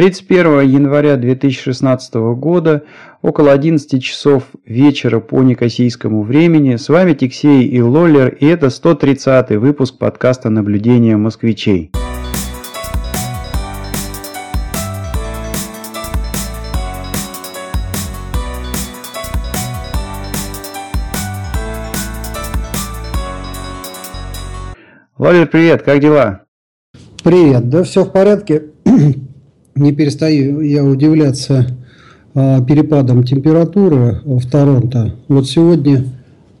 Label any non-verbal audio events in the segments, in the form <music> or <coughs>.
31 января 2016 года, около 11 часов вечера по некосийскому времени. С вами Тиксей и Лоллер, и это 130 выпуск подкаста «Наблюдения москвичей». Лоллер, привет, как дела? Привет, да все в порядке не перестаю я удивляться а, перепадам температуры в Торонто. Вот сегодня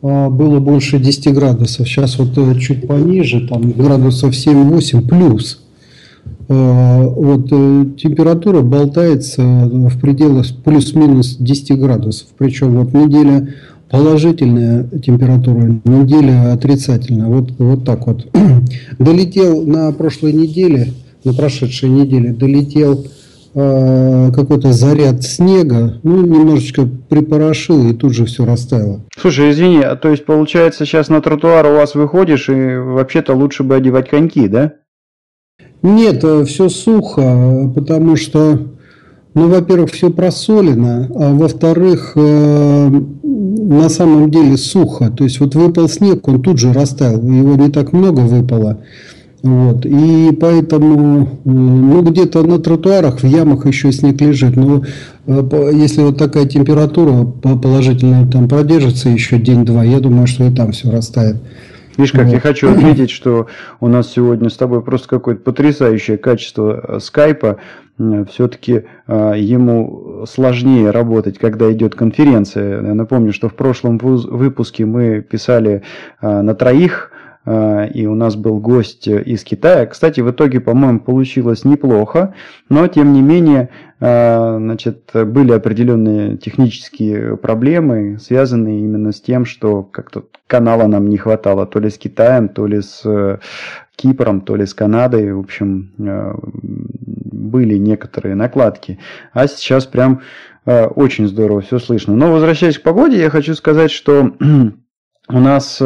а, было больше 10 градусов, сейчас вот э, чуть пониже, там градусов 7-8 плюс. А, вот э, температура болтается в пределах плюс-минус 10 градусов. Причем вот неделя положительная температура, неделя отрицательная. Вот, вот так вот. <clears throat> Долетел на прошлой неделе на прошедшей неделе долетел э, какой-то заряд снега, ну, немножечко припорошил и тут же все растаяло. Слушай, извини, а то есть получается сейчас на тротуар у вас выходишь и вообще-то лучше бы одевать коньки, да? Нет, э, все сухо, потому что, ну, во-первых, все просолено, а во-вторых, э, на самом деле сухо. То есть вот выпал снег, он тут же растаял, его не так много выпало. Вот. И поэтому, ну, где-то на тротуарах, в ямах еще снег лежит. Но э, если вот такая температура положительная там продержится еще день-два, я думаю, что и там все растает. Видишь, как вот. я хочу отметить, что у нас сегодня с тобой просто какое-то потрясающее качество э, скайпа. Все-таки э, ему сложнее работать, когда идет конференция. Я напомню, что в прошлом выпуске мы писали на троих а, и у нас был гость из Китая. Кстати, в итоге, по-моему, получилось неплохо, но тем не менее, а, значит, были определенные технические проблемы, связанные именно с тем, что как-то канала нам не хватало, то ли с Китаем, то ли с э, Кипром, то ли с Канадой, в общем, э, были некоторые накладки. А сейчас прям э, очень здорово все слышно. Но возвращаясь к погоде, я хочу сказать, что <clears throat> у нас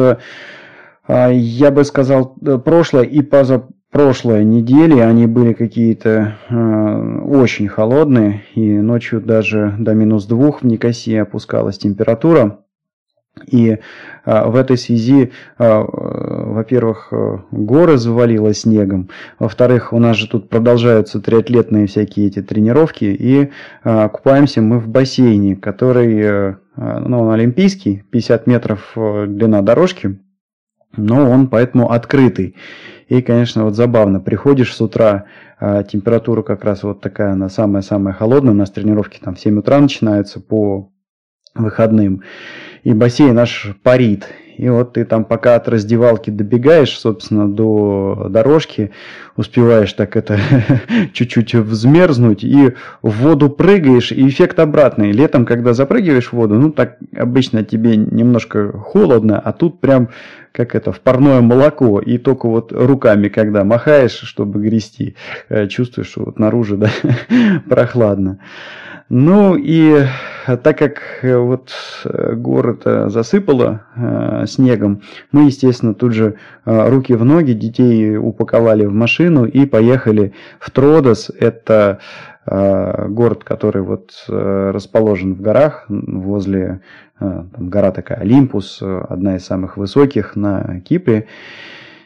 я бы сказал, э, прошлое и позапрошлая недели, они были какие-то э, очень холодные, и ночью даже до минус двух в Никосии опускалась температура. И э, в этой связи, э, во-первых, э, горы завалило снегом, во-вторых, у нас же тут продолжаются триатлетные всякие эти тренировки, и э, купаемся мы в бассейне, который, ну, он олимпийский, 50 метров длина дорожки, но он поэтому открытый. И, конечно, вот забавно, приходишь с утра, а температура как раз вот такая, она самая-самая холодная, у нас тренировки там в 7 утра начинаются по выходным, и бассейн наш парит, и вот ты там пока от раздевалки добегаешь, собственно, до дорожки, успеваешь так это <laughs> чуть-чуть взмерзнуть и в воду прыгаешь, и эффект обратный. Летом, когда запрыгиваешь в воду, ну так обычно тебе немножко холодно, а тут прям как это, в парное молоко, и только вот руками, когда махаешь, чтобы грести, э, чувствуешь, что вот наружу, <laughs> да, прохладно. Ну и так как э, вот э, город засыпало э, снегом, мы, естественно, тут же э, руки в ноги, детей упаковали в машину и поехали в Тродос. Это э, город, который вот э, расположен в горах возле, э, там гора такая Олимпус, одна из самых высоких на Кипре.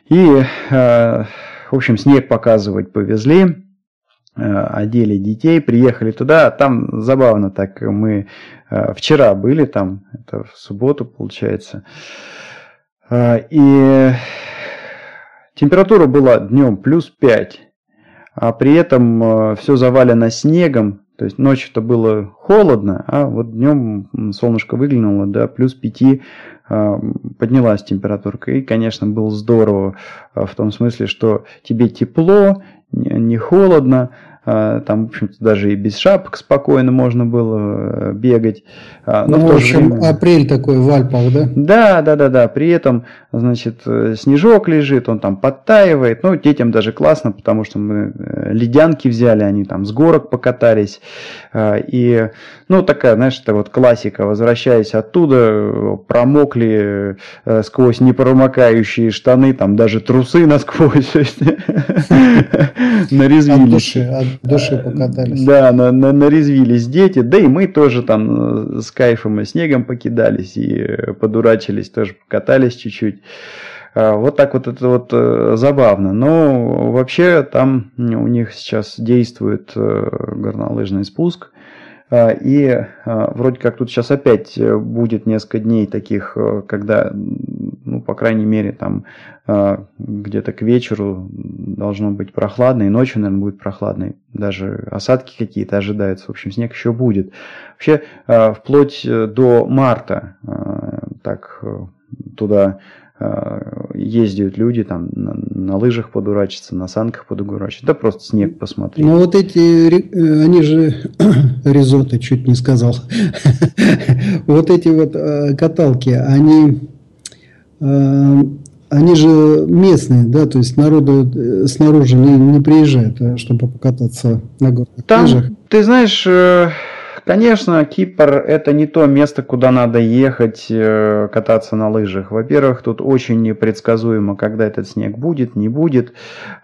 И, э, в общем, снег показывать повезли. Э, одели детей, приехали туда. Там забавно так, мы э, вчера были там, это в субботу получается. Э, и температура была днем плюс 5, а при этом все завалено снегом, то есть ночью-то было холодно, а вот днем солнышко выглянуло, да, плюс 5 поднялась температурка. И, конечно, было здорово в том смысле, что тебе тепло, не холодно, там, в общем-то, даже и без шапок спокойно можно было э, бегать. А, но ну, в, в общем, время... апрель такой в Альпах, да? Да, да, да, да. При этом, значит, э, снежок лежит, он там подтаивает. Ну, детям даже классно, потому что мы э, ледянки взяли, они там с горок покатались. А, и, ну, такая, знаешь, это вот классика. Возвращаясь оттуда, промокли сквозь непромокающие штаны, там даже трусы насквозь <laughs> <laughs> нарезвились. души покатались. Да, на, на, нарезвились дети, да и мы тоже там с кайфом и снегом покидались и подурачились, тоже покатались чуть-чуть. Вот так вот это вот забавно. Но вообще там у них сейчас действует горнолыжный спуск. А, и а, вроде как тут сейчас опять э, будет несколько дней таких, э, когда, ну, по крайней мере, там а, где-то к вечеру должно быть прохладно, и ночью, наверное, будет прохладно. Даже осадки какие-то ожидаются. В общем, снег еще будет. Вообще, вплоть э, до марта так туда ездят люди там на, на лыжах подурачиться, на санках подурачиться, да просто снег посмотреть. Ну вот эти, э, они же, <coughs> ризоты чуть не сказал, <laughs> вот эти вот э, каталки, они, э, они же местные, да, то есть народу снаружи не, не приезжают, чтобы покататься на горных Там, лыжах. Ты знаешь, Конечно, Кипр – это не то место, куда надо ехать э, кататься на лыжах. Во-первых, тут очень непредсказуемо, когда этот снег будет, не будет.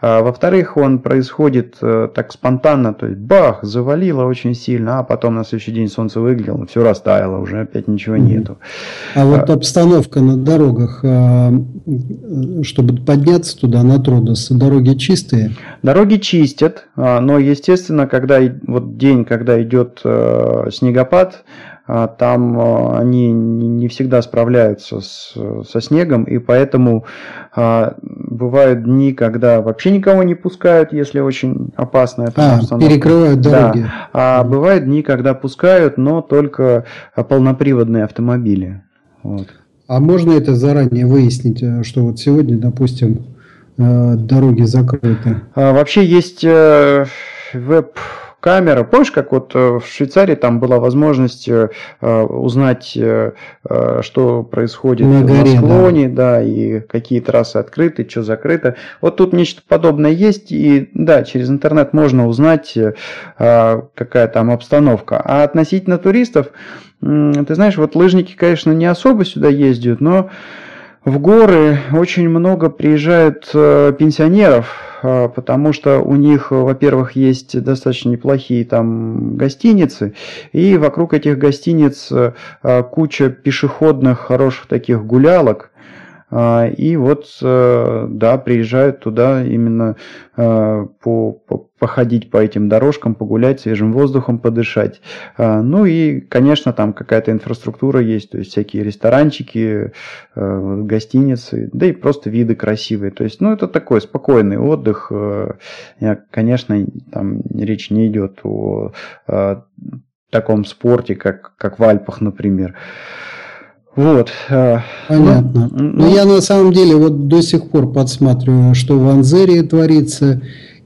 А, во-вторых, он происходит э, так спонтанно, то есть бах, завалило очень сильно, а потом на следующий день солнце выглядело, все растаяло, уже опять ничего нету. А вот обстановка на дорогах, а, чтобы подняться туда на Тродос, дороги чистые? Дороги чистят, а, но, естественно, когда вот день, когда идет э, снегопад, а, там а, они не всегда справляются с, со снегом, и поэтому а, бывают дни, когда вообще никого не пускают, если очень опасная а, обстановка. перекрывают дороги. Да. А бывают дни, когда пускают, но только полноприводные автомобили. Вот. А можно это заранее выяснить, э, что вот сегодня, допустим, э, дороги закрыты? А, вообще есть э, веб камера. Помнишь, как вот э, в Швейцарии там была возможность э, э, узнать, что происходит на, горе, на склоне, да. да, и какие трассы открыты, что закрыто. Вот тут нечто подобное есть, и да, через интернет можно узнать, какая там обстановка. А относительно туристов, ты знаешь, вот лыжники, конечно, не особо сюда ездят, но в горы очень много приезжают пенсионеров, а, потому что у них, во-первых, есть достаточно неплохие там гостиницы, и вокруг этих гостиниц куча пешеходных хороших таких гулялок, и вот, э, да, приезжают туда именно э, по, по, походить по этим дорожкам, погулять, свежим воздухом подышать. А, ну и, конечно, там какая-то инфраструктура есть, то есть всякие ресторанчики, э, гостиницы, да и просто виды красивые. То есть, ну, это такой спокойный отдых. Конечно, там речь не идет о таком спорте, как, как в Альпах, например. Вот. Э, Понятно. Ну, Но я на самом деле вот до сих пор подсматриваю, что в Анзерии творится.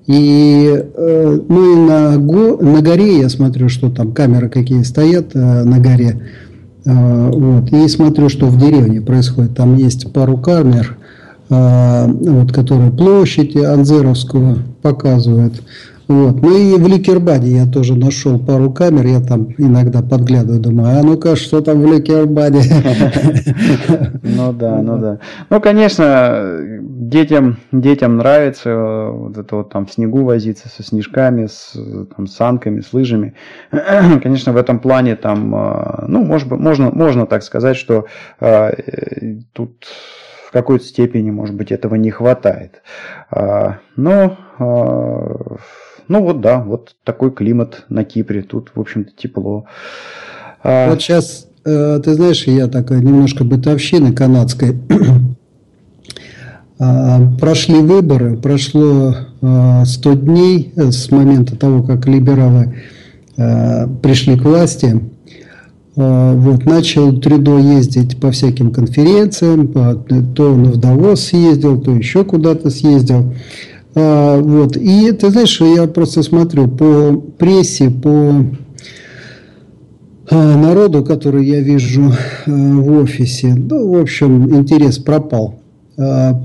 И, э, ну и на, го, на горе я смотрю, что там камеры какие стоят э, на горе. Вот. И смотрю, что в деревне происходит. Там есть пару камер, вот, которые площадь Анзеровскую показывают. Вот. Ну и в Ликербаде я тоже нашел пару камер, я там иногда подглядываю, думаю, а ну-ка, что там в Ликербаде? <laughs> Ну да, ну да. Ну, конечно, детям, детям нравится вот это вот там в снегу возиться со снежками, с там, санками, с лыжами. <clears throat> Конечно, в этом плане там, а, ну, может можно, можно так сказать, что а, тут в какой-то степени, может быть, этого не хватает. А, но ну вот да, вот такой климат на Кипре. Тут, в общем-то, тепло. А... Вот сейчас, э, ты знаешь, я такая немножко бытовщины канадской. <clears throat> А, прошли выборы, прошло 100 дней с момента того, как либералы э, пришли к власти. Вот, начал Трюдо ездить по всяким конференциям, то он в Давос съездил, то еще куда-то съездил. А, вот. И ты знаешь, я просто смотрю по прессе, по а, народу, который я вижу а, в офисе, ну, в общем, интерес пропал.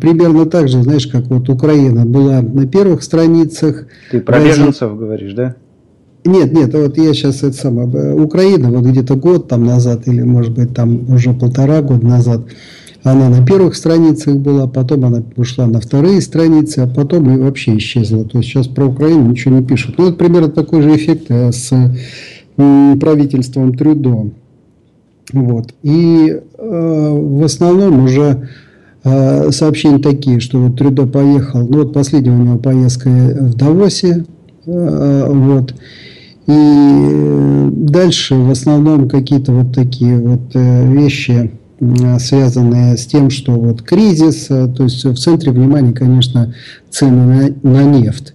Примерно так же, знаешь, как вот Украина была на первых страницах. Ты про беженцев говоришь, да? Нет, нет, вот я сейчас это самое, Украина вот где-то год там назад или может быть там уже полтора года назад, она на первых страницах была, потом она ушла на вторые страницы, а потом и вообще исчезла. То есть сейчас про Украину ничего не пишут. Ну, это примерно такой же эффект э, с правительством Трюдо. Вот. И э, в основном уже э, сообщения такие, что вот Трюдо поехал, ну вот последняя у него поездка в Давосе, э, вот, и дальше в основном какие-то вот такие вот э, вещи, связанные с тем, что вот кризис, э, то есть в центре внимания, конечно, цены на, на нефть.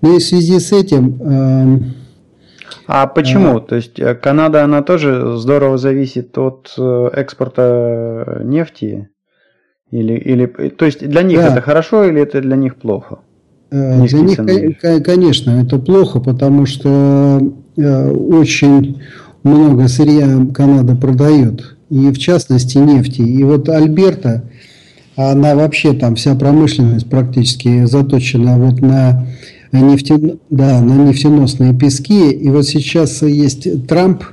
Но и в связи с этим... Э, а почему? А, то есть Канада, она тоже здорово зависит от экспорта нефти? Или, или, то есть для них да. это хорошо или это для них плохо? Для них, конечно, это плохо, потому что очень много сырья Канада продает и в частности нефти. И вот Альберта, она вообще там вся промышленность практически заточена вот на, нефте, да, на нефтеносные пески. И вот сейчас есть Трамп,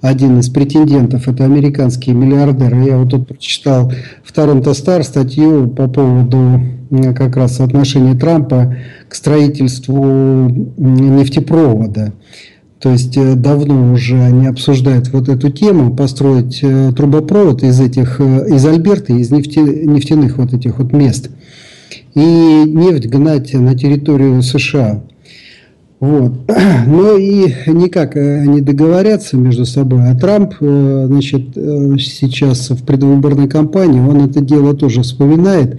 один из претендентов, это американский миллиардер. Я вот тут прочитал в Торонто Стар статью по поводу как раз отношения Трампа к строительству нефтепровода. То есть э, давно уже они обсуждают вот эту тему, построить э, трубопровод из этих, э, из Альберты, из нефтяных вот этих вот мест. И нефть гнать на территорию США. Вот. <clears throat> Но и никак они договорятся между собой. А Трамп, значит, сейчас в предвыборной кампании, он это дело тоже вспоминает.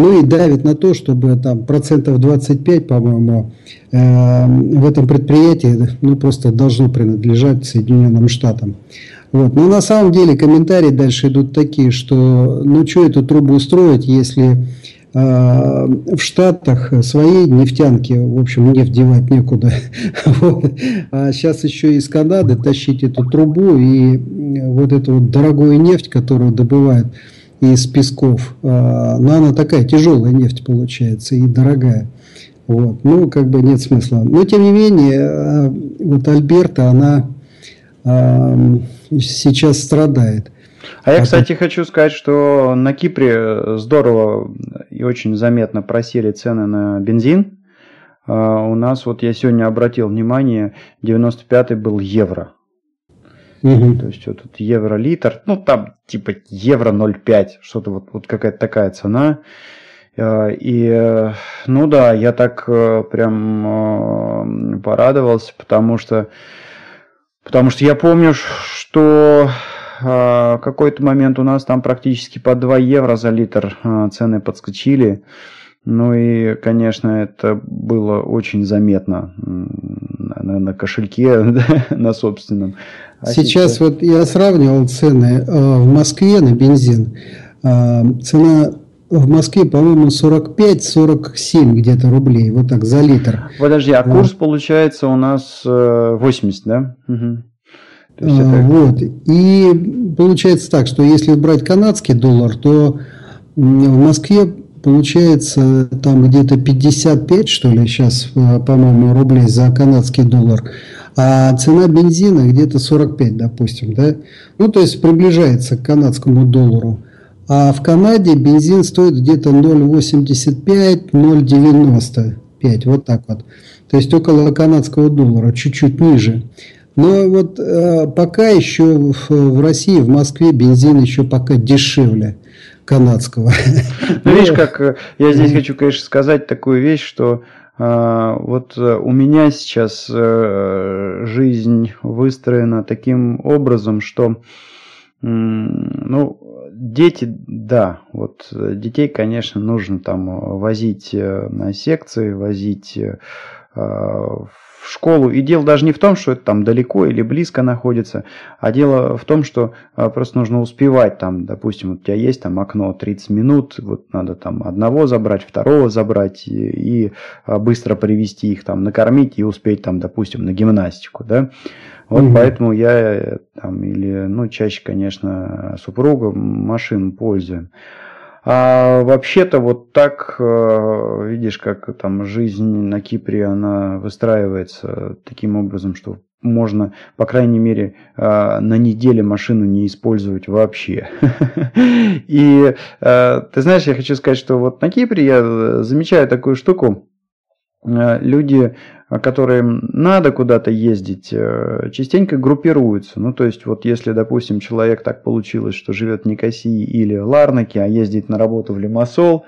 Ну и давит на то, чтобы там процентов 25, по-моему, э, в этом предприятии ну, просто должно принадлежать Соединенным Штатам. Вот. Но на самом деле комментарии дальше идут такие, что ну что эту трубу устроить, если э, в Штатах своей нефтянки, в общем, нефть девать некуда. <laughs> Вот. А сейчас еще из Канады тащить эту трубу и вот эту вот дорогую нефть, которую добывают из песков. А, но она такая тяжелая нефть получается и дорогая. Вот. Ну, как бы нет смысла. Но, тем не менее, а, вот Альберта, она а, сейчас страдает. А я, кстати, хочу сказать, что на Кипре здорово и очень заметно просели цены на бензин. У нас, вот я сегодня обратил внимание, 95-й был евро. Угу. То есть вот тут евро литр, ну там типа евро 0,5, что-то вот, вот какая-то такая цена. Э, и, э, ну да, я так э, прям порадовался, потому что, потому что я помню, что какой-то момент у нас там практически по 2 евро за литр цены подскочили. Ну и, конечно, это было очень заметно на, на кошельке, <laughs> на собственном. А сейчас, сейчас вот я сравнивал цены э, в Москве на бензин. Э, цена в Москве, по-моему, 45-47 где-то рублей, вот так, за литр. Подожди, а курс получается у нас 80, э, да? Угу. Это... Вот. И получается так, что если брать канадский доллар, то в Москве получается там где-то 55, что ли, сейчас, э, по-моему, рублей за канадский доллар. А цена бензина где-то 45, допустим, да? Ну, то есть приближается к канадскому доллару. А в Канаде бензин стоит где-то 0,85, 0,95, вот так вот. То есть около канадского доллара, чуть-чуть ниже. Но вот э, пока еще в, в России, в Москве бензин еще пока дешевле канадского. Ну, видишь, <laughs> как э, я здесь хочу, конечно, сказать такую вещь, что вот э, у меня сейчас жизнь выстроена таким образом, что ну, дети, да, вот детей, конечно, нужно там возить на секции, возить в в школу. И дело даже не в том, что это там далеко или близко находится, а дело в том, что а, просто нужно успевать там, допустим, у тебя есть там окно 30 минут, вот надо там одного забрать, второго забрать и, и а, быстро привести их там, накормить и успеть там, допустим, на гимнастику, да. Вот угу. поэтому я там или, ну, чаще, конечно, супруга машин пользуем. А вообще-то вот так, э, видишь, как там жизнь на Кипре, она выстраивается таким образом, что можно, по крайней мере, э, на неделе машину не использовать вообще. <laughs> И э, ты знаешь, я хочу сказать, что вот на Кипре я замечаю такую штуку. Люди которым надо куда-то ездить, э, частенько группируются. Ну, то есть, вот если, допустим, человек так получилось, что живет в Никосии или Ларнаке, а ездит на работу в Лимассол,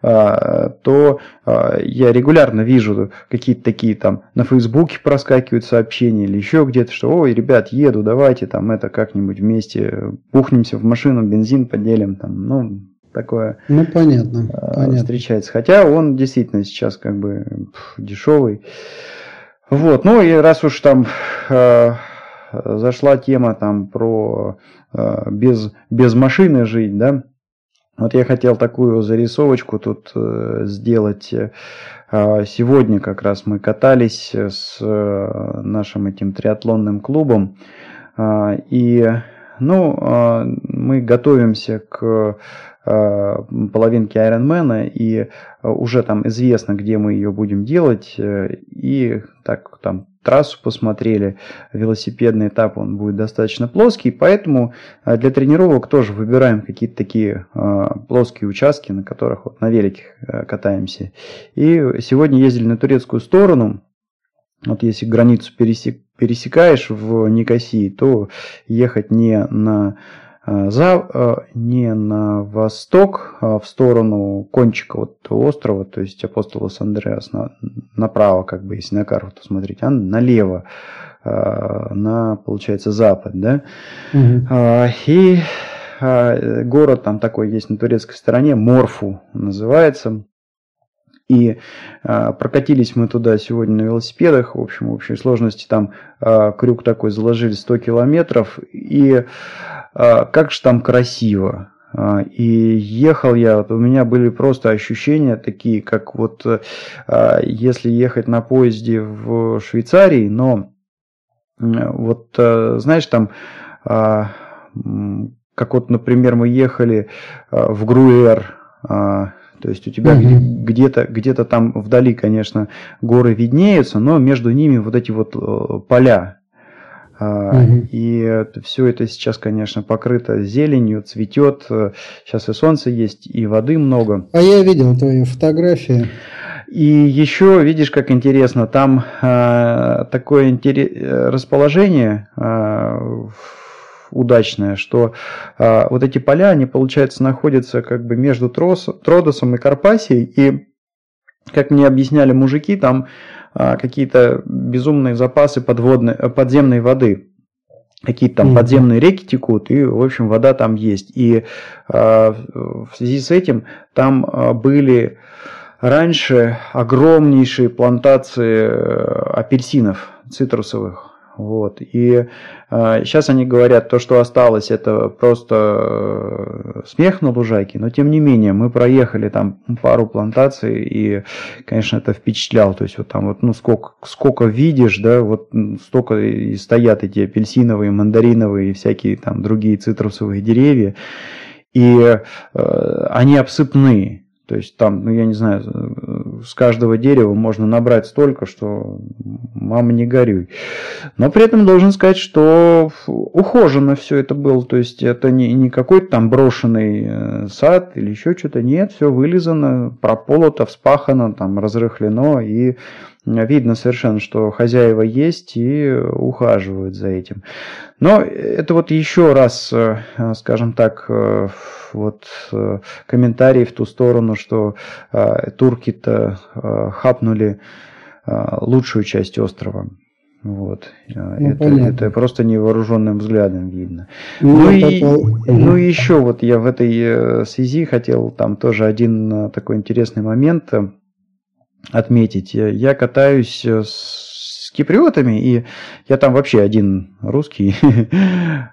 то я регулярно вижу какие-то такие там на Фейсбуке проскакивают сообщения или еще где-то, что ой, ребят, еду, давайте там это как-нибудь вместе пухнемся в машину, бензин поделим, там, ну, такое ну, понятно, э, понятно. встречается. Хотя он действительно сейчас как бы пф, дешевый. Вот, ну и раз уж там э, зашла тема там про э, без, без машины жить, да, вот я хотел такую зарисовочку тут э, сделать. Э, сегодня как раз мы катались с э, нашим этим триатлонным клубом. Э, и ну, мы готовимся к половинки Ironman, и э, уже там известно, где мы ее будем делать, э, и так там трассу посмотрели, велосипедный этап, он будет достаточно плоский, поэтому для тренировок тоже выбираем какие-то такие плоские участки, на которых вот на велике катаемся. И сегодня ездили на турецкую сторону, вот если границу пересек, пересекаешь в Никосии, то ехать не на Э, за, э, не на восток, а в сторону кончика вот острова, то есть апостолос Андреас на, направо, как бы, если на карту смотреть, а налево, э, на, получается, запад, да. Угу. И город там такой есть на турецкой стороне, Морфу называется. И э, прокатились мы туда сегодня на велосипедах. В общем, в общей сложности там э, крюк такой заложили 100 километров. И а, как же там красиво. И ехал я, вот у меня были просто ощущения такие, как вот если ехать на поезде в Швейцарии, но вот знаешь там, как вот, например, мы ехали в Груэр, то есть у тебя mm-hmm. где-то где-то там вдали, конечно, горы виднеются, но между ними вот эти вот э, поля. Угу. И все это сейчас, конечно, покрыто зеленью, цветет. Сейчас и солнце есть, и воды много. А я видел твои фотографии. И еще, видишь, как интересно, там э, такое интерес, расположение э, удачное, что э, вот эти поля, они, получается, находятся как бы между Трос, Тродосом и Карпасией, и, как мне объясняли мужики, там а, какие-то безумные запасы подводной, э, подземной воды. Какие-то там mm-hmm. подземные реки текут, и, в общем, вода там есть. И э, в связи с этим там а, были раньше огромнейшие плантации э, апельсинов цитрусовых. Вот. И э, сейчас они говорят, то, что осталось, это просто э, смех на лужайке, но тем не менее, мы проехали там пару плантаций, и, конечно, это впечатлял. То есть, вот там вот, ну, сколько, сколько видишь, да, вот столько и стоят эти апельсиновые, мандариновые и всякие там другие цитрусовые деревья, и э, они обсыпные. То есть там, ну я не знаю, с каждого дерева можно набрать столько, что мама не горюй. Но при этом должен сказать, что ухожено все это было. То есть это не, не какой-то там брошенный э, сад или еще что-то. Нет, все вылизано, прополото, вспахано, там разрыхлено и видно совершенно, что хозяева есть и ухаживают за этим. Но это вот еще раз, э, скажем так, э, вот э, комментарий в ту сторону, что турки-то хапнули лучшую часть острова. Вот. Ну, это, это просто невооруженным взглядом видно. Ну, ну, и, ну и еще вот я в этой связи хотел там тоже один такой интересный момент отметить. Я катаюсь э, с киприотами, и я там вообще один русский. <laughs>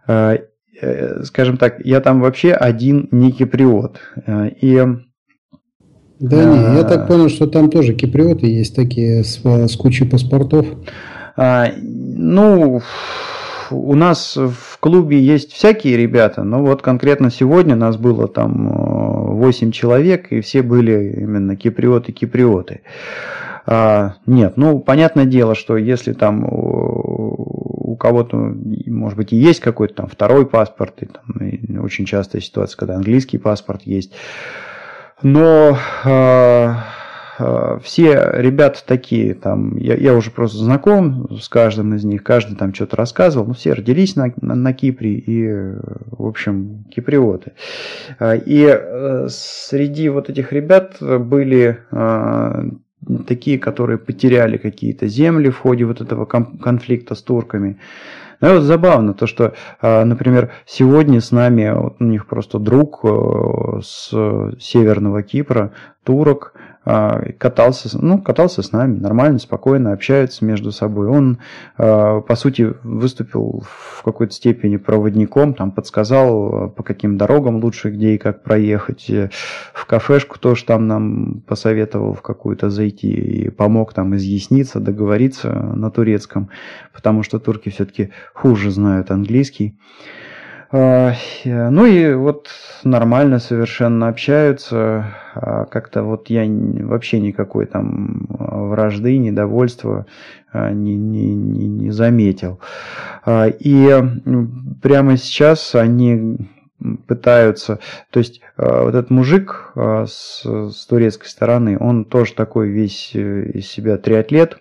А, э, скажем так, я там вообще один не киприот. Э, и да а, не, я так понял, что там тоже киприоты есть такие с, с кучей паспортов. А, ну, у нас в клубе есть всякие ребята, но вот конкретно сегодня нас было там 8 человек, и все были именно киприоты-киприоты. А, нет, ну, понятное дело, что если там у кого-то, может быть, и есть какой-то там второй паспорт, и, там, и очень частая ситуация, когда английский паспорт есть, но а, все ребята такие, там, я, я уже просто знаком с каждым из них, каждый там что-то рассказывал, но все родились на, на, на Кипре и, в общем, киприоты. А, и э, среди вот этих ребят были такие, которые потеряли какие-то земли в ходе вот этого конфликта с турками. Ну и вот забавно то, что, например, сегодня с нами, вот у них просто друг э, с северного Кипра, турок, катался, ну, катался с нами нормально, спокойно, общаются между собой. Он, а, по сути, выступил в какой-то степени проводником, там подсказал, по каким дорогам лучше, где и как проехать. В кафешку тоже там нам посоветовал в какую-то зайти и помог там изъясниться, договориться на турецком, потому что турки все-таки хуже знают английский. А, ну и вот нормально совершенно общаются. А, как-то вот я вообще никакой там вражды, недовольства а, не, не, не, не заметил. И прямо сейчас они пытаются, то есть вот этот мужик с, с турецкой стороны, он тоже такой весь э, из себя триатлет,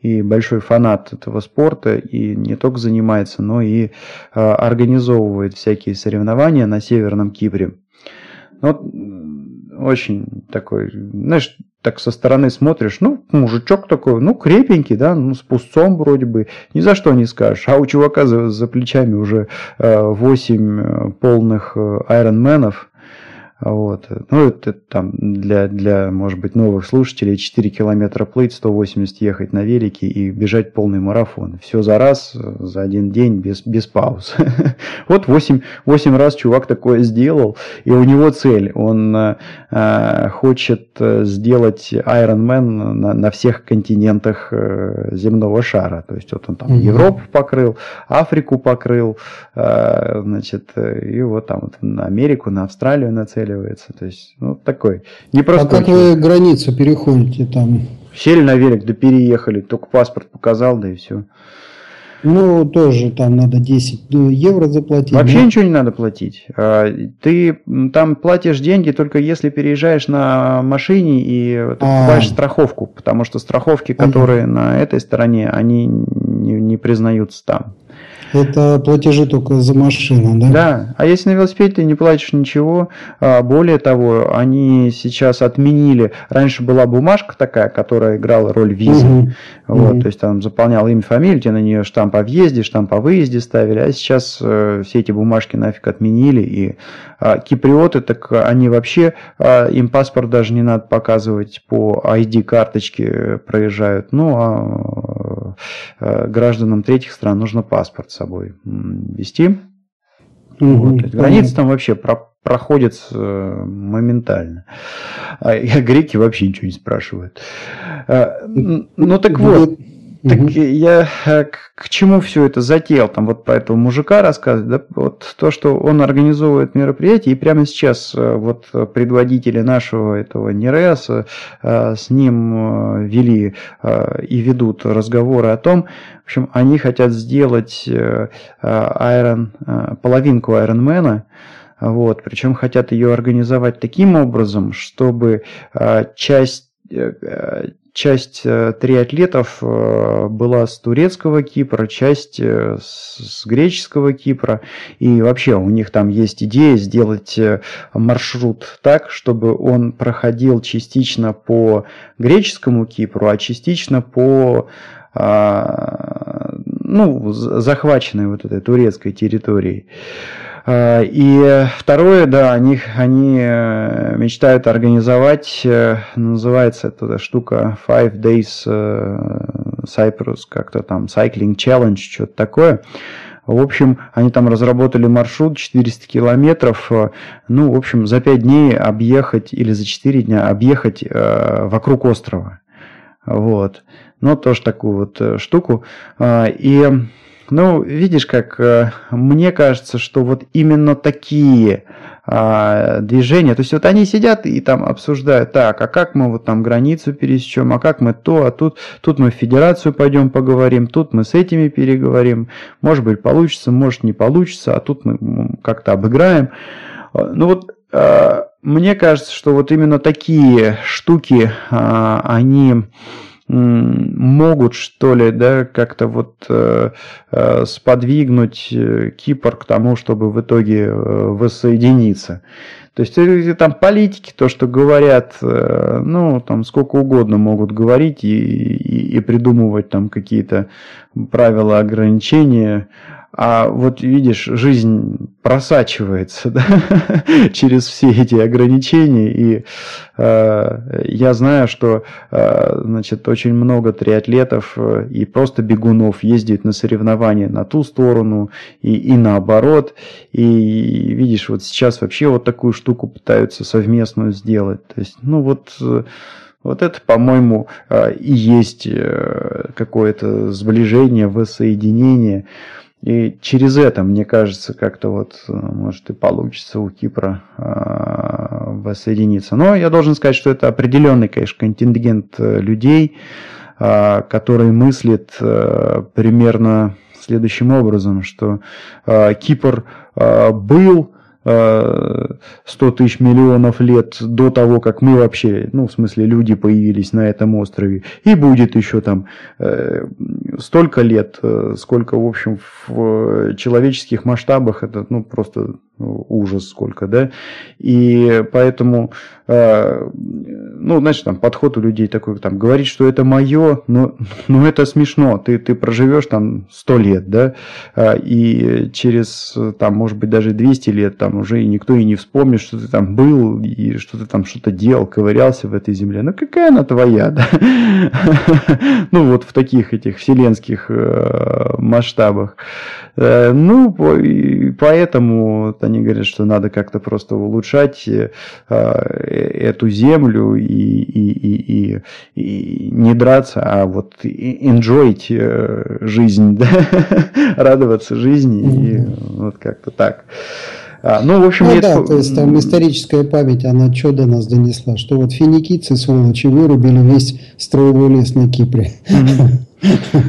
и большой фанат этого спорта, и не только занимается, но и э, организовывает всякие соревнования на Северном Кипре. Вот очень такой, знаешь, так со стороны смотришь, ну, мужичок такой, ну, крепенький, да, ну, с пустцом вроде бы, ни за что не скажешь. А у чувака за, за плечами уже э, 8 э, полных айронменов, вот. Ну, это там для, для, может быть, новых слушателей 4 километра плыть, 180 ехать на велике и бежать полный марафон. Все за раз, за один день, без, без пауз. <laughs> Вот 8, 8 раз чувак такое сделал, и у него цель. Он э, хочет сделать Ironman на, на всех континентах э, земного шара. То есть вот он там Европу покрыл, Африку покрыл, э, значит, и вот там вот на Америку, на Австралию нацелил нацеливается. То есть, ну, такой непростой. А как вы границу переходите там? Сели на велик, да переехали, только паспорт показал, да и все. Ну, тоже там надо 10 евро заплатить. Вообще да? ничего не надо платить. А, ты там платишь деньги только если переезжаешь на машине и ты покупаешь а. страховку, потому что страховки, которые на этой стороне, они не, не признаются там. Это платежи только за машину, да? Да, а если на велосипеде ты не платишь ничего, а, более того, они сейчас отменили, раньше была бумажка такая, которая играла роль визы, угу. вот, угу. то есть там заполнял имя, фамилию, тебе на нее штамп о въезде, штамп о выезде ставили, а сейчас э, все эти бумажки нафиг отменили, и а, киприоты, так они вообще, а, им паспорт даже не надо показывать, по ID-карточке проезжают, ну, а, а гражданам третьих стран нужно паспорт собой вести. Угу, вот. Границы там вообще про, проходят э, моментально. А <laughs> греки вообще ничего не спрашивают. А, ну так вот. Так угу. я э, к, к чему все это затеял? Там вот про этого мужика рассказывать, да, вот то, что он организовывает мероприятие, и прямо сейчас э, вот предводители нашего этого НИРЭСа с ним вели и ведут разговоры о том, в общем, они хотят сделать Iron, половинку Ironman, вот, причем хотят ее организовать таким образом, чтобы часть часть э, триатлетов э, была с турецкого Кипра, часть э, с греческого Кипра. И вообще у них там есть идея сделать маршрут так, чтобы он проходил частично по греческому Кипру, а частично по а, ну, захваченной вот этой турецкой территории. А, и второе, да, они, они э, мечтают организовать, э, называется эта штука Five Days э, Cyprus, как-то там Cycling Challenge, что-то такое. В общем, они там разработали маршрут 400 километров, ну, в общем, за 5 дней объехать, или за 4 дня объехать э, вокруг острова. Вот. Ну, тоже такую вот штуку. И ну, видишь, как э, мне кажется, что вот именно такие а, движения, то есть вот они сидят и там обсуждают, так, а как мы вот там границу пересечем, а как мы то, а тут, тут мы в федерацию пойдем поговорим, тут мы с этими переговорим, может быть получится, может не получится, а тут мы как-то обыграем. А, ну вот а, мне кажется, что вот именно такие штуки, они могут, что ли, да, как-то вот э, э, сподвигнуть э, Кипр к тому, чтобы в итоге э, воссоединиться. То есть там политики, то, что говорят, ну, там сколько угодно могут говорить и, и, и придумывать там какие-то правила ограничения, а вот видишь, жизнь просачивается <laughs> да, через все эти ограничения. И э, я знаю, что э, значит, очень много триатлетов э, и просто бегунов ездят на соревнования на ту сторону и, и наоборот. И видишь, вот сейчас вообще вот такую штуку пытаются совместную сделать. То есть, ну вот... Э, вот это, по-моему, э, и есть какое-то сближение, воссоединение. И через это, мне кажется, как-то вот, э, может, и получится у Кипра э, воссоединиться. Но я должен сказать, что это определенный, конечно, контингент э, людей, э, который мыслит э, примерно следующим образом, что э, Кипр э, был 100 тысяч миллионов лет до того, как мы вообще, ну, в смысле, люди появились на этом острове. И будет еще там э, столько лет, э, сколько, в общем, в человеческих масштабах это, ну, просто ужас сколько, да. И поэтому, э, ну, значит, там подход у людей такой, там, говорить, что это мое, но, но это смешно. Ты, ты проживешь там 100 лет, да, и через, там, может быть, даже 200 лет там уже и никто и не вспомнит, что ты там был и что ты там что-то делал, ковырялся в этой земле. Ну, какая она твоя, да? <laughs> Ну, вот в таких этих вселенских э, масштабах. Э, ну, поэтому они говорят, что надо как-то просто улучшать э, эту землю и, и, и, и, и не драться, а вот enjoyить жизнь, <laughs> да? радоваться жизни, и вот как-то так. А, ну, в общем, ну, да, то есть там историческая память, она что до нас донесла? Что вот финикийцы, сволочи, вырубили весь строевой лес на Кипре. <laughs>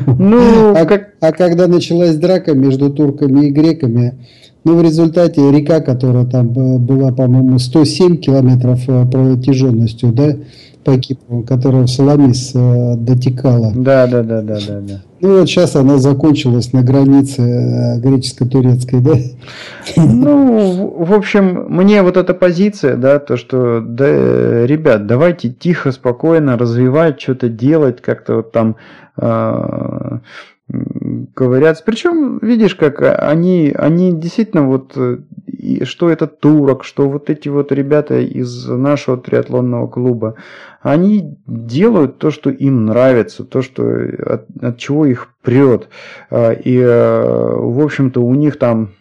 Ну, а, как... а когда началась драка между турками и греками, ну, в результате река, которая там э, была, по-моему, 107 километров э, протяженностью, да, по Кипру, которая в Саламис э, дотекала. Да, да, да, да, да, да. Ну вот сейчас она закончилась на границе греческо-турецкой, да? Ну, в общем, мне вот эта позиция, да, то, что, да, ребят, давайте тихо, спокойно развивать, что-то делать, как-то вот там э, ковыряться. Причем, видишь, как они, они действительно вот, что это турок, что вот эти вот ребята из нашего триатлонного клуба, они делают то, что им нравится, то, что от, от чего их прет. А, и, э, в общем-то, у них там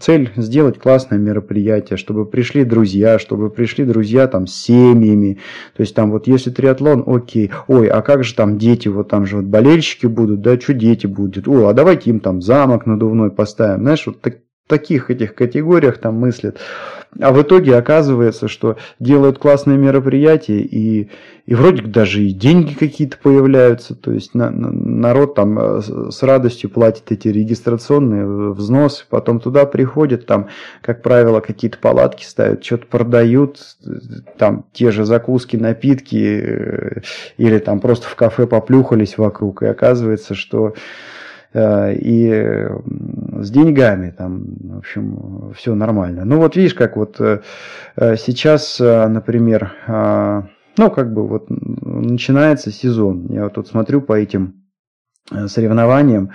цель сделать классное мероприятие, чтобы пришли друзья, чтобы пришли друзья там с семьями. То есть там вот если триатлон, окей, ой, а как же там дети, вот там же вот болельщики будут, да, что дети будут? О, а давайте им там замок надувной поставим. Знаешь, вот так, таких этих категориях там мыслят. А в итоге оказывается, что делают классные мероприятия и, и вроде даже и деньги какие-то появляются. То есть на, на, народ там э, с радостью платит эти регистрационные взносы, потом туда приходят, там, как правило, какие-то палатки ставят, что-то продают, там те же закуски, напитки, э, или там просто в кафе поплюхались вокруг, и оказывается, что Э, и с деньгами там, в общем, все нормально. Ну вот видишь, как вот э, э, сейчас, например, ну как бы вот начинается сезон. Я вот тут смотрю по этим соревнованиям.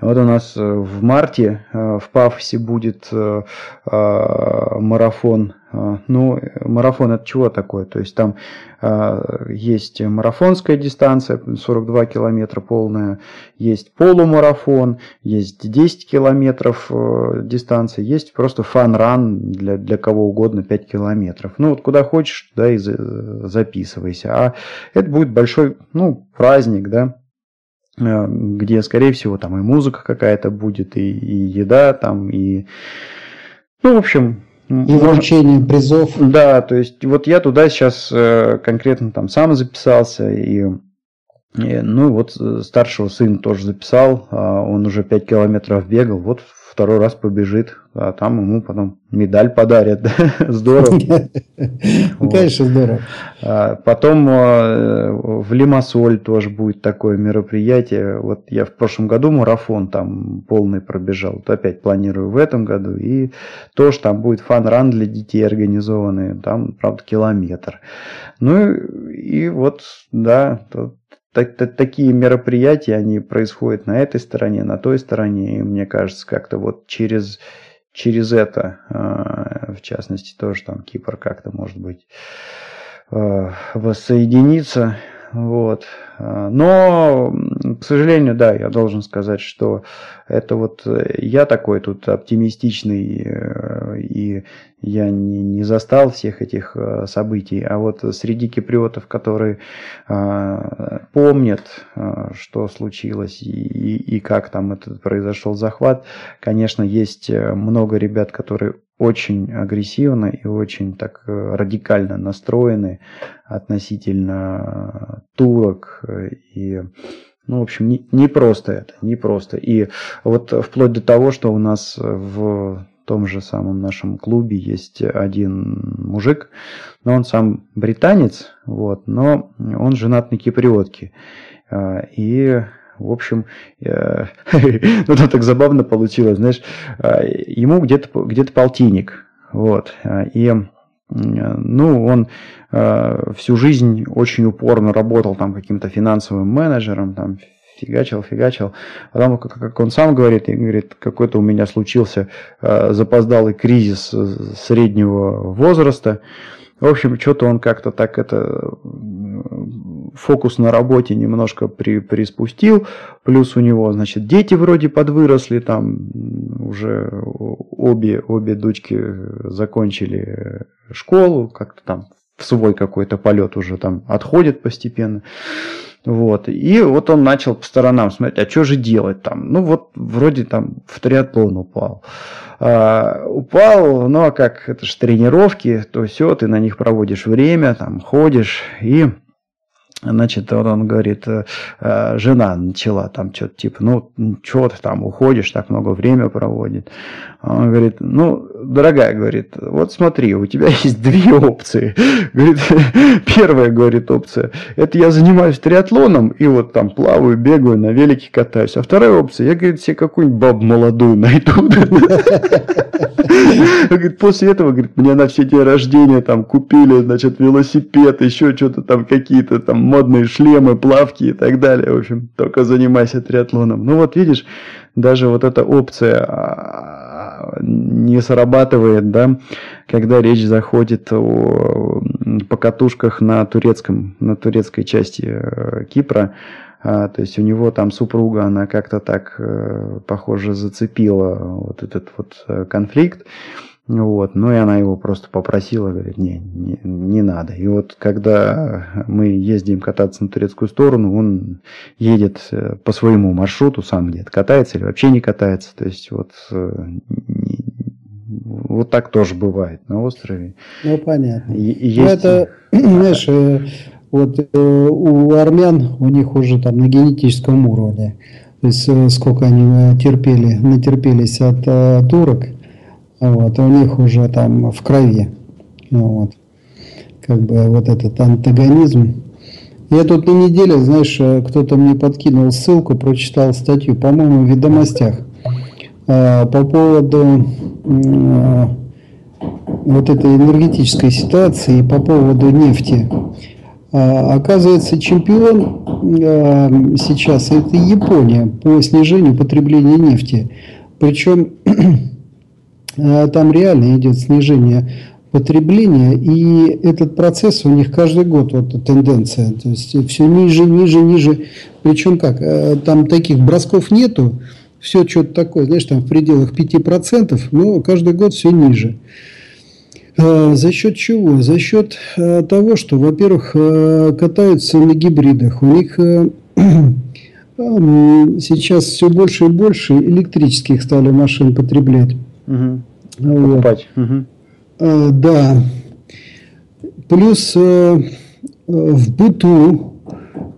Вот у нас в марте в Пафосе будет марафон ну, марафон это чего такое? То есть там э, есть марафонская дистанция, 42 километра полная, есть полумарафон, есть 10 километров э, дистанция, есть просто фан-ран для, для кого угодно 5 километров. Ну, вот куда хочешь, туда и записывайся. А это будет большой, ну, праздник, да, где, скорее всего, там и музыка какая-то будет, и, и еда там, и... Ну, в общем, и вручение призов. Да, то есть вот я туда сейчас э, конкретно там сам записался, и, и ну вот э, старшего сына тоже записал, а он уже 5 километров бегал, вот второй раз побежит, а там ему потом медаль подарят. <laughs> Здорово. <laughs> Ну, конечно, здорово. А потом э, в Лимассоль тоже будет такое мероприятие. Вот я в прошлом году марафон там полный пробежал. Вот опять планирую в этом году. И тоже там будет фан-ран для детей организованный. Там, правда, километр. Ну и вот, да, так, так, такие мероприятия, они происходят на этой стороне, на той стороне, и мне кажется, как-то вот через, через это, э, в частности, тоже там Кипр как-то, может быть, э, воссоединиться. Вот. Но, к сожалению, да, я должен сказать, что это вот э, я такой тут оптимистичный, э, и я не, не застал всех этих э, событий, а вот среди киприотов, которые помнят, что случилось и, и, как там этот произошел захват, конечно, есть много ребят, которые очень агрессивно и очень так радикально настроены относительно турок и ну, в общем, не, не просто это, не просто. И вот вплоть до того, что у нас в том же самом нашем клубе есть один мужик, но он сам британец, вот, но он женат на киприотке. А, и в общем, э, <laughs> ну там так забавно получилось, знаешь, э, ему где-то где полтинник, вот, и ну, он э, всю жизнь очень упорно работал там каким-то финансовым менеджером, там фигачил, фигачил. Потом, как, как он сам говорит, и говорит, какой-то у меня случился э, запоздалый кризис среднего возраста. В общем, что-то он как-то так это фокус на работе немножко при, приспустил, плюс у него, значит, дети вроде подвыросли, там уже обе, обе дочки закончили школу, как-то там в свой какой-то полет уже там отходит постепенно. Вот. И вот он начал по сторонам смотреть, а что же делать там? Ну вот вроде там в триатлон упал. А, упал, ну а как, это же тренировки, то все, ты на них проводишь время, там ходишь и Значит, вот он говорит, э, э, жена начала там что-то типа, ну, что ты там уходишь, так много времени проводит. Он говорит, ну, дорогая, говорит, вот смотри, у тебя <laughs> есть две опции. Говорит, <laughs> первая, говорит, опция, это я занимаюсь триатлоном и вот там плаваю, бегаю, на велике катаюсь. А вторая опция, я, говорит, себе какую-нибудь бабу молодую найду. <laughs> Говорит, после этого, говорит, мне на все дни рождения там купили, значит, велосипед, еще что-то там какие-то там модные шлемы, плавки и так далее. В общем, только занимайся триатлоном. Ну вот видишь, даже вот эта опция а, не срабатывает, да, когда речь заходит о покатушках на турецком, на турецкой части э, Кипра. А, то есть у него там супруга, она как-то так, э, похоже, зацепила вот этот вот э, конфликт. Вот, ну и она его просто попросила, говорит, не, не, не надо. И вот когда мы ездим кататься на турецкую сторону, он едет э, по своему маршруту, сам где-то катается или вообще не катается. То есть вот, э, вот так тоже бывает на острове. Ну, понятно. И, и есть... Ну, это, <clears throat> знаешь, э, вот у армян, у них уже там на генетическом уровне, то есть сколько они терпели, натерпелись от турок, вот, у них уже там в крови. Вот. Как бы вот этот антагонизм. Я тут на неделе, знаешь, кто-то мне подкинул ссылку, прочитал статью, по-моему, в ведомостях а, по поводу а, вот этой энергетической ситуации и по поводу нефти. Оказывается, чемпион сейчас это Япония по снижению потребления нефти. Причем Э, там реально идет снижение потребления, и этот процесс у них каждый год вот тенденция, то есть все ниже, ниже, ниже. Причем как, э, там таких бросков нету, все что-то такое, знаешь, там в пределах 5%, но каждый год все ниже. Э, за счет чего? За счет того, что, во-первых, катаются на гибридах. У них <clears throat> сейчас все больше и больше электрических стали машин потреблять. Угу. Вот. Покупать. Угу. Да. Плюс э, в быту,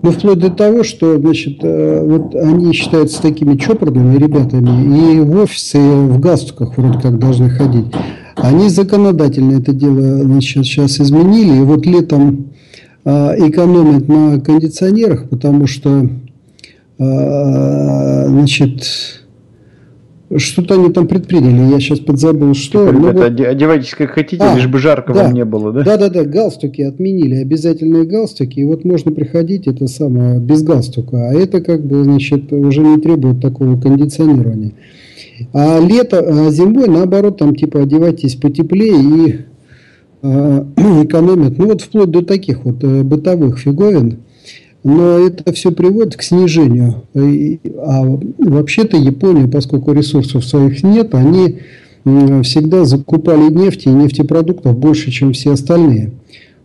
ну, вплоть до того, что, значит, э, вот они считаются такими чопорными ребятами, и в офисы в галстуках вроде как должны ходить. Они законодательно это дело значит, сейчас изменили, и вот летом экономят на кондиционерах, потому что а, значит, что-то они там предприняли, я сейчас подзабыл, что. Типа, ребята, вот... одевайтесь как хотите, а, лишь бы жарко да, вам не было, да? Да, да, да, галстуки отменили, обязательные галстуки, и вот можно приходить, это самое, без галстука, а это как бы, значит, уже не требует такого кондиционирования. А лето, а зимой, наоборот, там типа одевайтесь потеплее и э, <clears throat> экономят, ну вот вплоть до таких вот э, бытовых фиговин, но это все приводит к снижению. А вообще-то Япония, поскольку ресурсов своих нет, они всегда закупали нефти и нефтепродуктов больше, чем все остальные.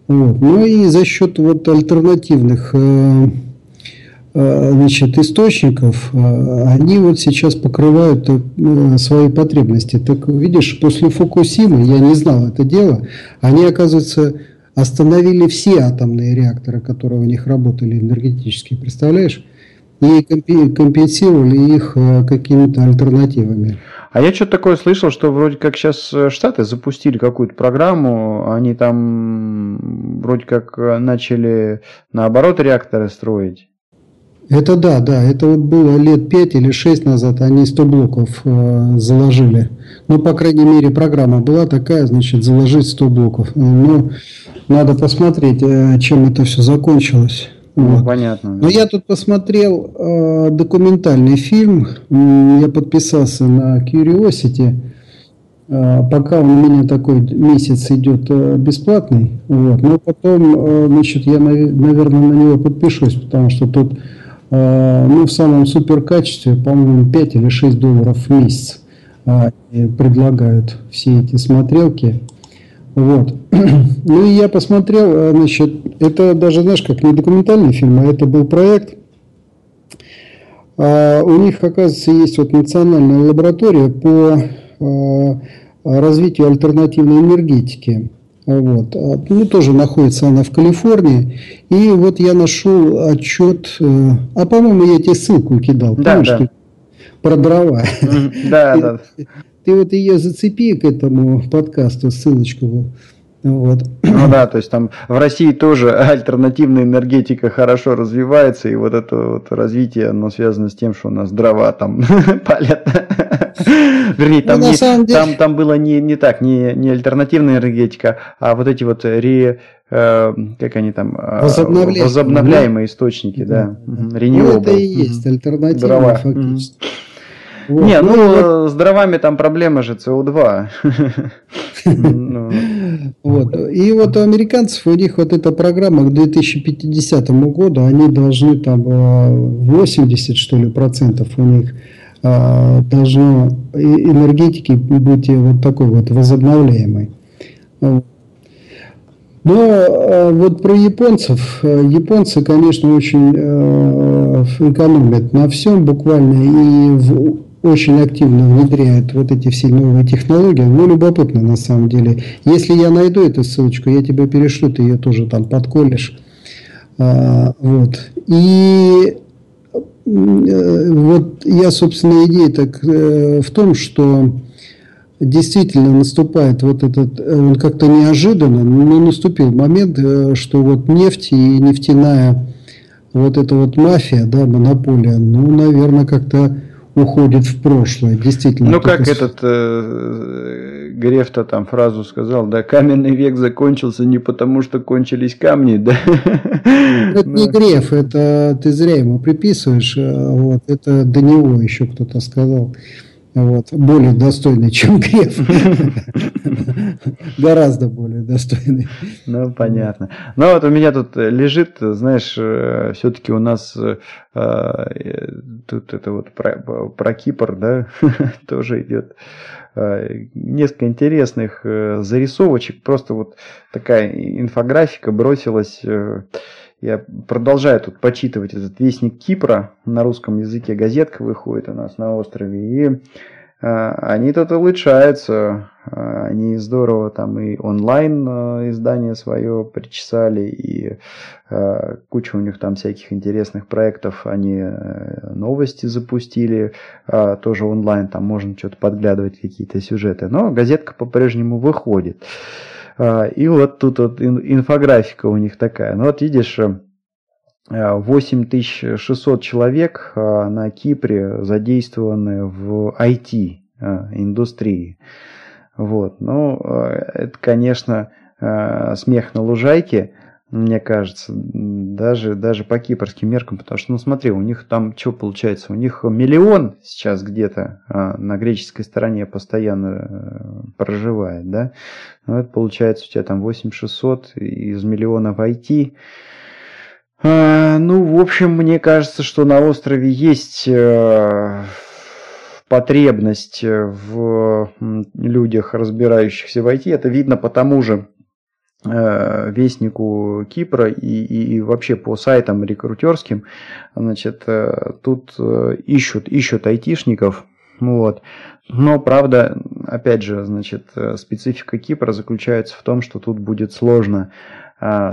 Вот. Ну и за счет вот альтернативных э, э, значит, источников, э, они вот сейчас покрывают свои потребности. Так видишь, после Фукусимы, я не знал это дело, они, оказывается, остановили все атомные реакторы, которые у них работали энергетически, представляешь? И компенсировали их э, какими-то альтернативами. А я что-то такое слышал, что вроде как сейчас э, Штаты запустили какую-то программу, они там вроде как э, начали наоборот реакторы строить. Это да, да, это вот было лет 5 или 6 назад, они 100 блоков э, заложили. Ну, по крайней мере, программа была такая, значит, заложить 100 блоков. Ну, надо посмотреть, э, чем это все закончилось. Ну, вот. понятно. Но я тут посмотрел э, документальный фильм. Я подписался на Curiosity. Э, пока он у меня такой месяц идет э, бесплатный. Вот. Но потом, э, значит, я, наверное, на него подпишусь, потому что тут э, ну, в самом супер качестве, по-моему, 5 или 6 долларов в месяц э, предлагают все эти смотрелки. Вот. <clears throat> Ну и я посмотрел, э, значит, это даже, знаешь, как не документальный фильм, а это был проект. А у них, оказывается, есть вот национальная лаборатория по развитию альтернативной энергетики. Вот. А, ну, тоже находится она в Калифорнии. И вот я нашел отчет, э, а по-моему, я тебе ссылку кидал, да, помнишь, да. про дрова. Да, да. Ты вот ее зацепи к этому подкасту, ссылочку. Вот. Ну да, то есть там в России тоже альтернативная энергетика хорошо развивается, и вот это вот развитие, оно связано с тем, что у нас дрова там <laughs> палят. Вернее, там, ну, не, деле... там, там было не, не так, не, не альтернативная энергетика, а вот эти вот ре, э, как они там, э, возобновляемые, возобновляемые источники, да, да. Renewable. Ну, это и есть альтернатива дрова. фактически. Вот. Не, ну, ну с дровами там проблема же СО2. <laughs> Вот. И вот у американцев, у них вот эта программа к 2050 году, они должны там 80, э, что ли, процентов у них э, должно энергетики быть вот такой вот возобновляемой. Но э, вот про японцев, японцы, конечно, очень экономят на всем буквально и в очень активно внедряют вот эти все новые технологии. Ну, любопытно на самом деле. Если я найду эту ссылочку, я тебе перешлю, ты ее тоже там подколешь. А, вот. И э, вот я, собственно, идея так э, в том, что действительно наступает вот этот, э, он как-то неожиданно, но наступил момент, что вот нефть и нефтяная вот эта вот мафия, да, монополия, ну, наверное, как-то уходит в прошлое, действительно. Ну, как этот э, Греф-то там фразу сказал, да, каменный век закончился не потому, что кончились камни, да. Это <laughs> не Греф, это ты зря ему приписываешь, э, вот, это до него еще кто-то сказал вот, более достойный, чем Греф. <laughs> Гораздо более достойный. Ну, понятно. Ну, вот у меня тут лежит, знаешь, э, все-таки у нас э, э, тут это вот про, про Кипр, да, <laughs> тоже идет несколько интересных зарисовочек. Просто вот такая инфографика бросилась я продолжаю тут почитывать этот вестник Кипра. На русском языке газетка выходит у нас на острове. И а, они тут улучшаются. А, они здорово там и онлайн а, издание свое причесали, и куча у них там всяких интересных проектов. Они э, новости запустили, тоже онлайн, там можно что-то подглядывать, какие-то сюжеты. Но газетка по-прежнему выходит. И вот тут вот инфографика у них такая. Ну вот видишь, 8600 человек а, на Кипре задействованы в IT-индустрии. А, вот. Ну, а, это, конечно, смех на лужайке, мне кажется, даже, даже по кипрским меркам, потому что, ну смотри, у них там что получается, у них миллион сейчас где-то на греческой стороне постоянно э, проживает, да, ну это получается у тебя там 8600 из миллиона в IT, а, ну, в общем, мне кажется, что на острове есть э, потребность в людях, разбирающихся в IT. Это видно по тому же э, вестнику Кипра и, и, и вообще по сайтам рекрутерским. Значит, э, тут ищут, ищут айтишников. Вот. Но, правда, опять же, значит, специфика Кипра заключается в том, что тут будет сложно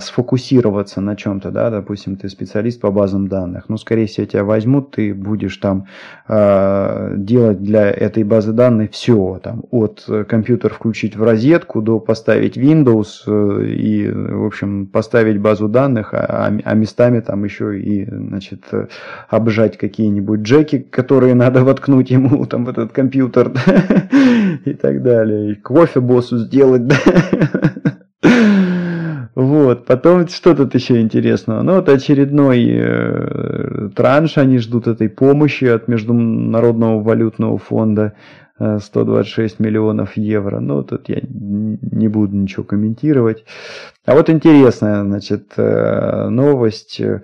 сфокусироваться на чем-то, да, допустим, ты специалист по базам данных, ну, скорее всего, тебя возьмут, ты будешь там э, делать для этой базы данных все, там, от компьютер включить в розетку до поставить Windows э, и, в общем, поставить базу данных, а, а местами там еще и, значит, обжать какие-нибудь джеки, которые <laughs> надо воткнуть ему там в этот компьютер <laughs> и так далее, и кофе боссу сделать. <laughs> Вот, потом что тут еще интересного? Ну, вот очередной э, транш, они ждут этой помощи от Международного валютного фонда. 126 миллионов евро. Ну, тут я не буду ничего комментировать. А вот интересная, значит, э, новость. Э,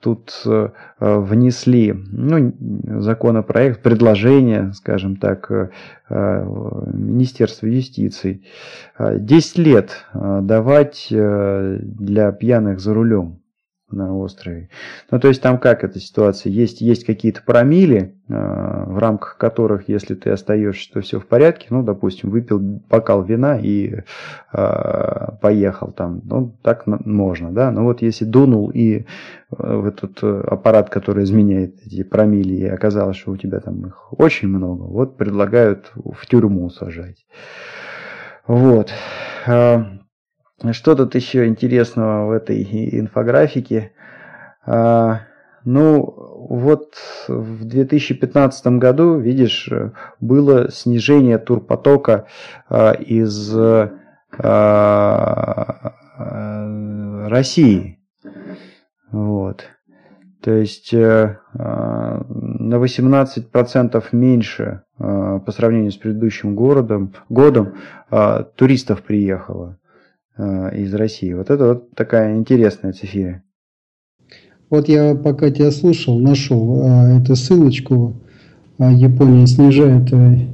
тут э, внесли ну, законопроект, предложение, скажем так, Министерства юстиции. 10 лет давать для пьяных за рулем на острове. Ну, то есть там как эта ситуация? Есть, есть какие-то промили, э, в рамках которых, если ты остаешься, то все в порядке. Ну, допустим, выпил бокал вина и э, поехал там. Ну, так можно, да. Но вот если дунул и э, в этот э, аппарат, который изменяет эти промили, и оказалось, что у тебя там их очень много, вот предлагают в тюрьму сажать. Вот. Что тут еще интересного в этой инфографике? А, ну, вот в 2015 году, видишь, было снижение турпотока а, из а, России. Вот. То есть э, на 18% меньше по сравнению с предыдущим городом, годом туристов приехало. Э, из России. Вот это вот такая интересная цифра. Вот я пока тебя слушал, нашел а, эту ссылочку. А, Япония снижает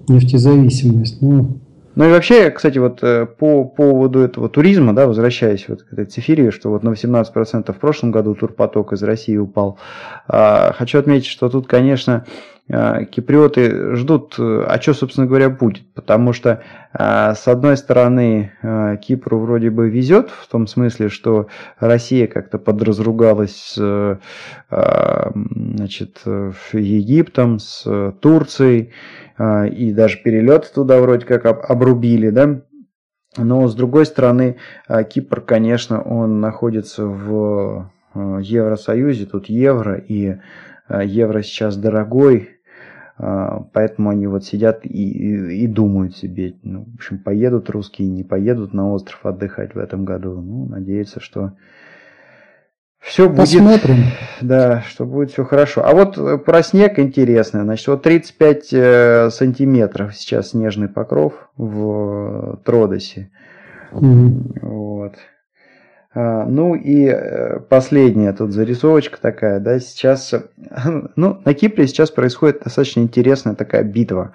нефтезависимость. Ну, ну и вообще, кстати, вот по поводу этого туризма, да, возвращаясь вот к этой цифре, что вот на 18% в прошлом году турпоток из России упал, хочу отметить, что тут, конечно, киприоты ждут, э, а что, собственно говоря, будет. Потому что, а, с одной стороны, Кипру вроде бы везет, в том смысле, что Россия как-то подразругалась с значит, Египтом, с Турцией, и даже перелет туда вроде как обрубили, да, но с другой стороны, Кипр, конечно, он находится в Евросоюзе, тут евро, и евро сейчас дорогой, поэтому они вот сидят и, и, и думают себе, ну, в общем, поедут русские, не поедут на остров отдыхать в этом году. Ну, надеются, что все будет, Посмотрим. <laughs> да, что будет все хорошо. А вот э, про снег интересно. Значит, вот 35 э, сантиметров сейчас снежный покров в Тродосе. Mm-hmm. Вот. А, ну и э, последняя тут зарисовочка такая, да, сейчас, <laughs> ну, на Кипре сейчас происходит достаточно интересная такая битва.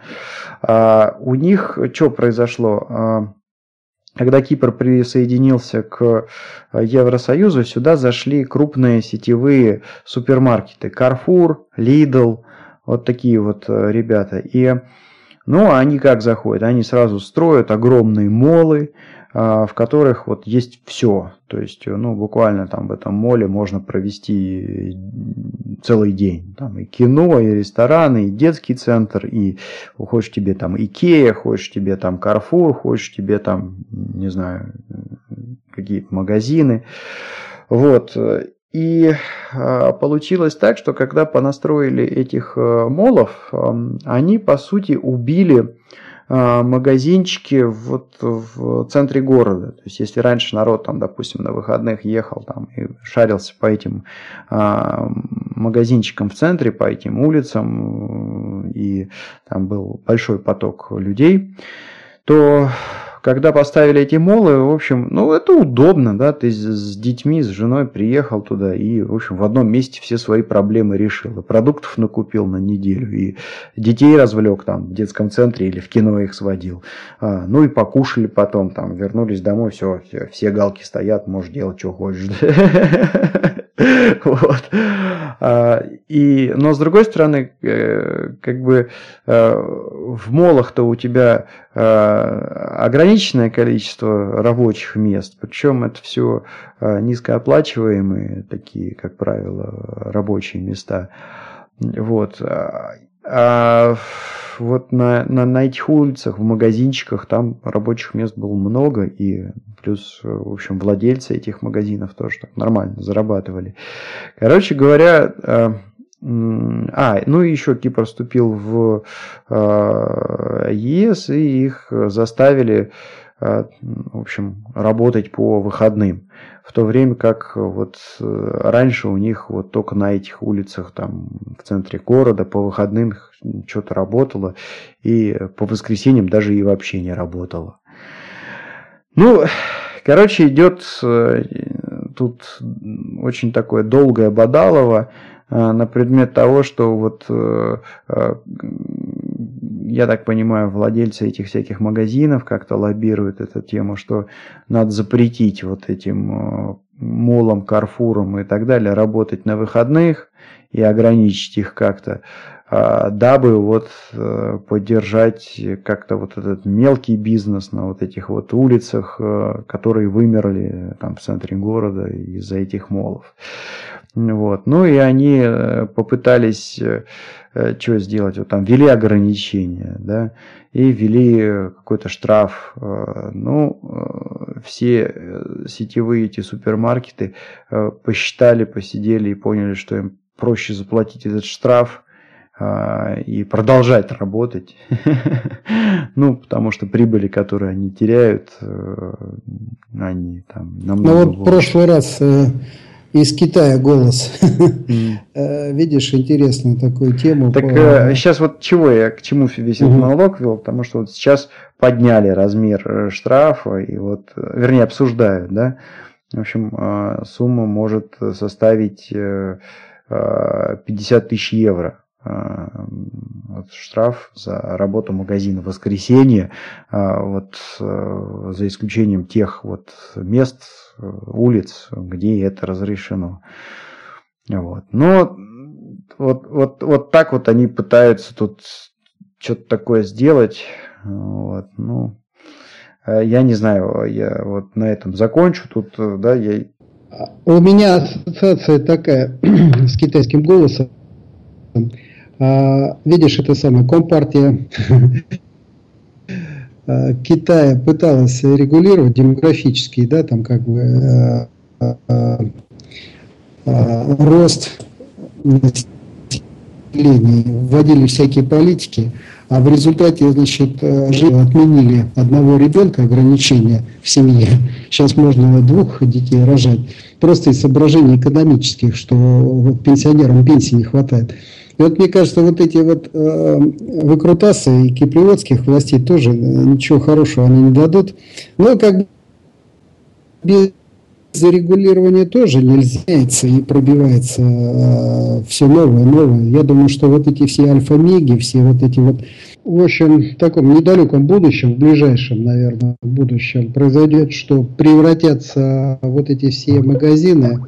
А, у них что произошло? А, когда Кипр присоединился к Евросоюзу, сюда зашли крупные сетевые супермаркеты. Carrefour, Lidl, вот такие вот ребята. И ну, они как заходят? Они сразу строят огромные молы, в которых вот есть все. То есть, ну, буквально там в этом моле можно провести целый день. Там и кино, и рестораны, и детский центр, и хочешь тебе там Икея, хочешь тебе там Карфур, хочешь тебе там, не знаю, какие-то магазины. Вот. И э, получилось так, что когда понастроили этих э, молов, э, они по сути убили э, магазинчики вот в центре города. То есть если раньше народ там, допустим, на выходных ехал там и шарился по этим э, магазинчикам в центре, по этим улицам, и там был большой поток людей, то когда поставили эти молы, в общем, ну, это удобно, да, ты с детьми, с женой приехал туда и, в общем, в одном месте все свои проблемы решил. И продуктов накупил на неделю, и детей развлек там в детском центре или в кино их сводил. А, ну и покушали потом, там, вернулись домой, все, все, все галки стоят, можешь делать, что хочешь. <laughs> <laughs> Вот. А, и, но с другой стороны, э, как бы э, в молах-то у тебя э, ограниченное количество рабочих мест, причем это все низкооплачиваемые такие, как правило, рабочие места. Вот. А вот на, на, на этих улицах, в магазинчиках, там рабочих мест было много, и плюс, в общем, владельцы этих магазинов тоже так нормально зарабатывали. Короче говоря, э, а, ну и еще Кипр вступил в э, ЕС, и их заставили, э, в общем, работать по выходным в то время как вот э, раньше у них вот только на этих улицах там в центре города по выходным что-то работало, и по воскресеньям даже и вообще не работало. Ну, короче, идет э, тут очень такое долгое бодалово э, на предмет того, что вот я так понимаю, владельцы этих всяких магазинов как-то лоббируют эту тему, что надо запретить вот этим э, молом, карфуром и так далее работать на выходных и ограничить их как-то, а, дабы вот э, поддержать как-то вот этот мелкий бизнес на вот этих вот улицах, э, которые вымерли там в центре города из-за этих молов. Вот. Ну и они попытались Э, что сделать? Вот там ввели ограничения, да, и ввели какой-то штраф. Э, ну, э, все сетевые эти супермаркеты посчитали, посидели и поняли, что им проще заплатить этот штраф, и продолжать работать. <laughs> ну, потому что прибыли, которые они теряют, они там намного Ну вот в прошлый раз из Китая голос. Mm. <laughs> Видишь, интересную такую тему. Так по... сейчас э, вот чего я к чему весь этот монолог вел, потому что вот сейчас подняли размер э, штрафа и вот, вернее, обсуждают, да. В общем, сумма может составить 50 тысяч евро. Вот штраф за работу магазина в воскресенье, вот за исключением тех вот мест, улиц, где это разрешено. Вот. Но вот, вот, вот так вот они пытаются тут что-то такое сделать. Вот. Ну, э, я не знаю, я вот на этом закончу. Тут, э, да, я... У меня ассоциация такая <clears throat> с китайским голосом. А, видишь, это самое, Компартия Э, Китая пыталась регулировать демографический, да, там как бы э, рост населения, вводили всякие политики, а в результате, значит, отменили одного ребенка, ограничения в семье. Сейчас можно двух детей рожать. Просто из соображений экономических, что пенсионерам пенсии не хватает. И вот мне кажется, вот эти вот э, выкрутасы и киприотских властей тоже э, ничего хорошего они не дадут. Но как бы без зарегулирования тоже нельзя и пробивается э, все новое, новое. Я думаю, что вот эти все альфа-меги, все вот эти вот, в общем, в таком недалеком будущем, в ближайшем, наверное, будущем произойдет, что превратятся вот эти все магазины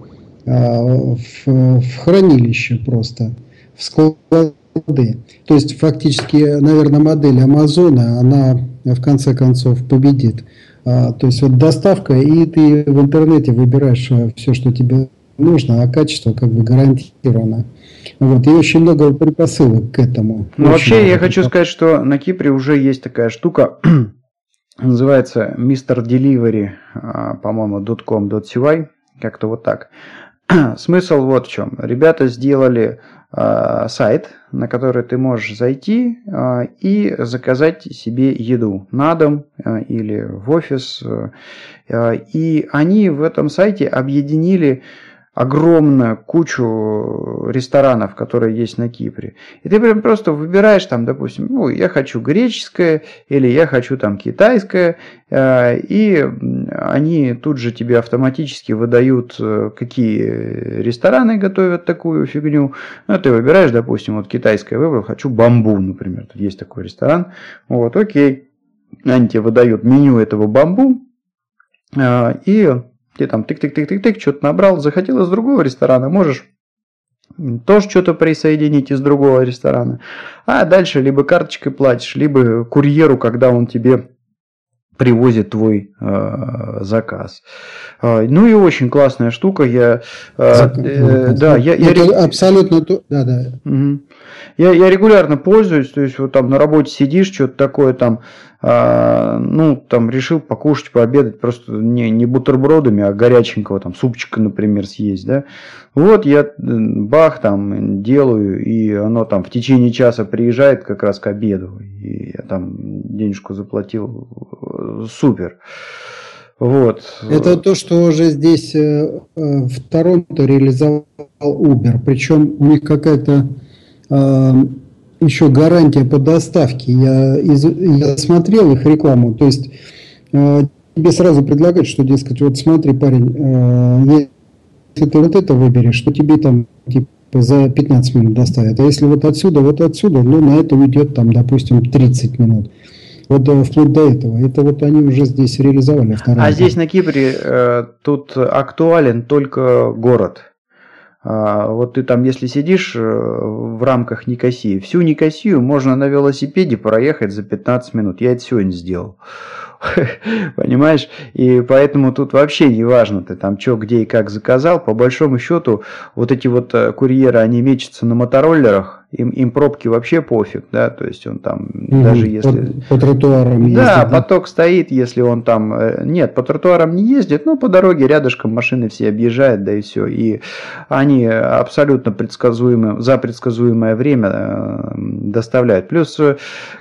э, в, в хранилище просто, в склады. То есть фактически, наверное, модель Амазона, она в конце концов победит. А, то есть вот доставка, и ты в интернете выбираешь э, все, что тебе нужно, а качество как бы гарантировано. Вот, и очень много предпосылок к этому. Ну, вообще, я хочу сказать, что на Кипре уже есть такая штука, <clears throat> называется Mr. Delivery, а, по-моему, .com.cy, как-то вот так. <clears throat> Смысл вот в чем. Ребята сделали сайт, на который ты можешь зайти э, и заказать себе еду на дом э, или в офис. Э, и они в этом сайте объединили огромную кучу ресторанов, которые есть на Кипре. И ты прям просто выбираешь там, допустим, ну, я хочу греческое или я хочу там китайское, э, и они тут же тебе автоматически выдают, э, какие рестораны готовят такую фигню. Ну, ты выбираешь, допустим, вот китайское выбрал, хочу бамбу, например, тут есть такой ресторан. Вот, окей. Они тебе выдают меню этого бамбу, э, и ты там тык-тык-тык-тык-тык, что-то набрал, захотел из другого ресторана, можешь тоже что-то присоединить из другого ресторана. А дальше либо карточкой платишь, либо курьеру, когда он тебе привозит твой э, заказ. Э, ну и очень классная штука. Я, э, э, да, я, я, я абсолютно да, да. Угу. Я, я регулярно пользуюсь, то есть вот там на работе сидишь, что-то такое там, э, ну там решил покушать, пообедать, просто не, не бутербродами, а горяченького там супчика, например, съесть, да. Вот я бах там делаю, и оно там в течение часа приезжает как раз к обеду, и я там денежку заплатил, супер. Вот. Это то, что уже здесь э, э, в Торонто реализовал Uber. Причем у них какая-то э, еще гарантия по доставке. Я, из, я смотрел их рекламу. То есть тебе сразу предлагают, что, дескать, вот смотри, парень, если ты вот это выберешь, что тебе там типа за 15 минут доставят. А если вот отсюда, вот отсюда, ну, на это уйдет там, допустим, 30 минут. Вот э, вплоть до этого. Это вот они уже здесь реализовали. А здесь на Кипре э, тут актуален только город. А, вот ты там, если сидишь э, в рамках Никосии, всю Никосию можно на велосипеде проехать за 15 минут. Я это сегодня сделал. <laughs> Понимаешь? И поэтому тут вообще не важно, ты там что, где и как заказал. По большому счету, вот эти вот э, курьеры, они мечутся на мотороллерах, им, им пробки вообще пофиг, да, то есть он там, угу, даже если... По, по тротуарам ездит, да, да, поток стоит, если он там... Э, нет, по тротуарам не ездит, но по дороге рядышком машины все объезжают, да и все. И они абсолютно предсказуемые, за предсказуемое время э, доставляют. Плюс,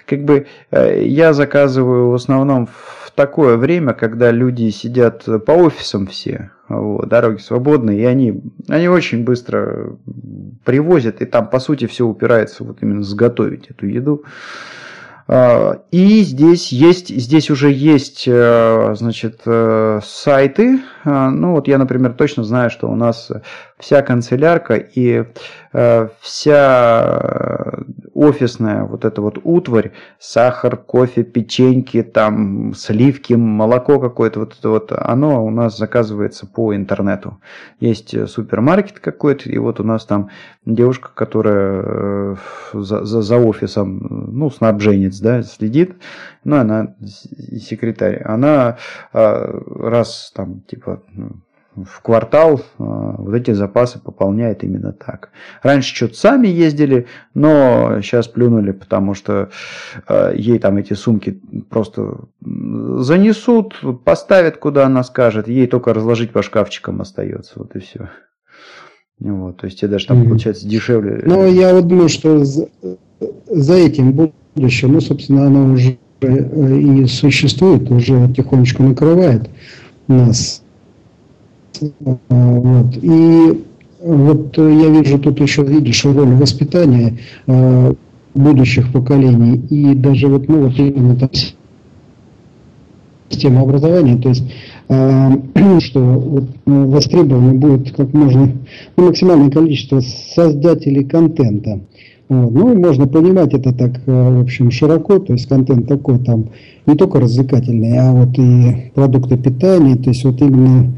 как бы, я заказываю в основном в такое время, когда люди сидят по офисам все, вот, дороги свободные, и они, они очень быстро привозят, и там, по сути, все упирается вот именно сготовить эту еду. А, и здесь есть, здесь уже есть, э, значит, э, сайты. А, ну вот я, например, точно знаю, что у нас вся канцелярка и э, вся офисная вот эта вот утварь, сахар, кофе, печеньки, там сливки, молоко какое-то, вот это вот, оно у нас заказывается по интернету. Есть супермаркет какой-то, и вот у нас там девушка, которая за, за, за офисом, ну, снабженец, да, следит, ну, она секретарь, она раз там, типа, в квартал а, вот эти запасы пополняет именно так. Раньше что-то сами ездили, но сейчас плюнули, потому что а, ей там эти сумки просто занесут, поставят, куда она скажет, ей только разложить по шкафчикам остается, вот и все. Вот, то есть тебе даже там получается дешевле. Ну, я вот думаю, что за, за этим будущее, ну, собственно, оно уже и существует, уже потихонечку накрывает нас вот. И вот я вижу тут еще, видишь, роль воспитания э, будущих поколений и даже вот, ну, вот именно там система образования, то есть а, <clears throat> что вот, ну, востребовано будет как можно, ну, максимальное количество создателей контента. Вот. Ну, можно понимать это так, в общем, широко, то есть контент такой там не только развлекательный, а вот и продукты питания, то есть вот именно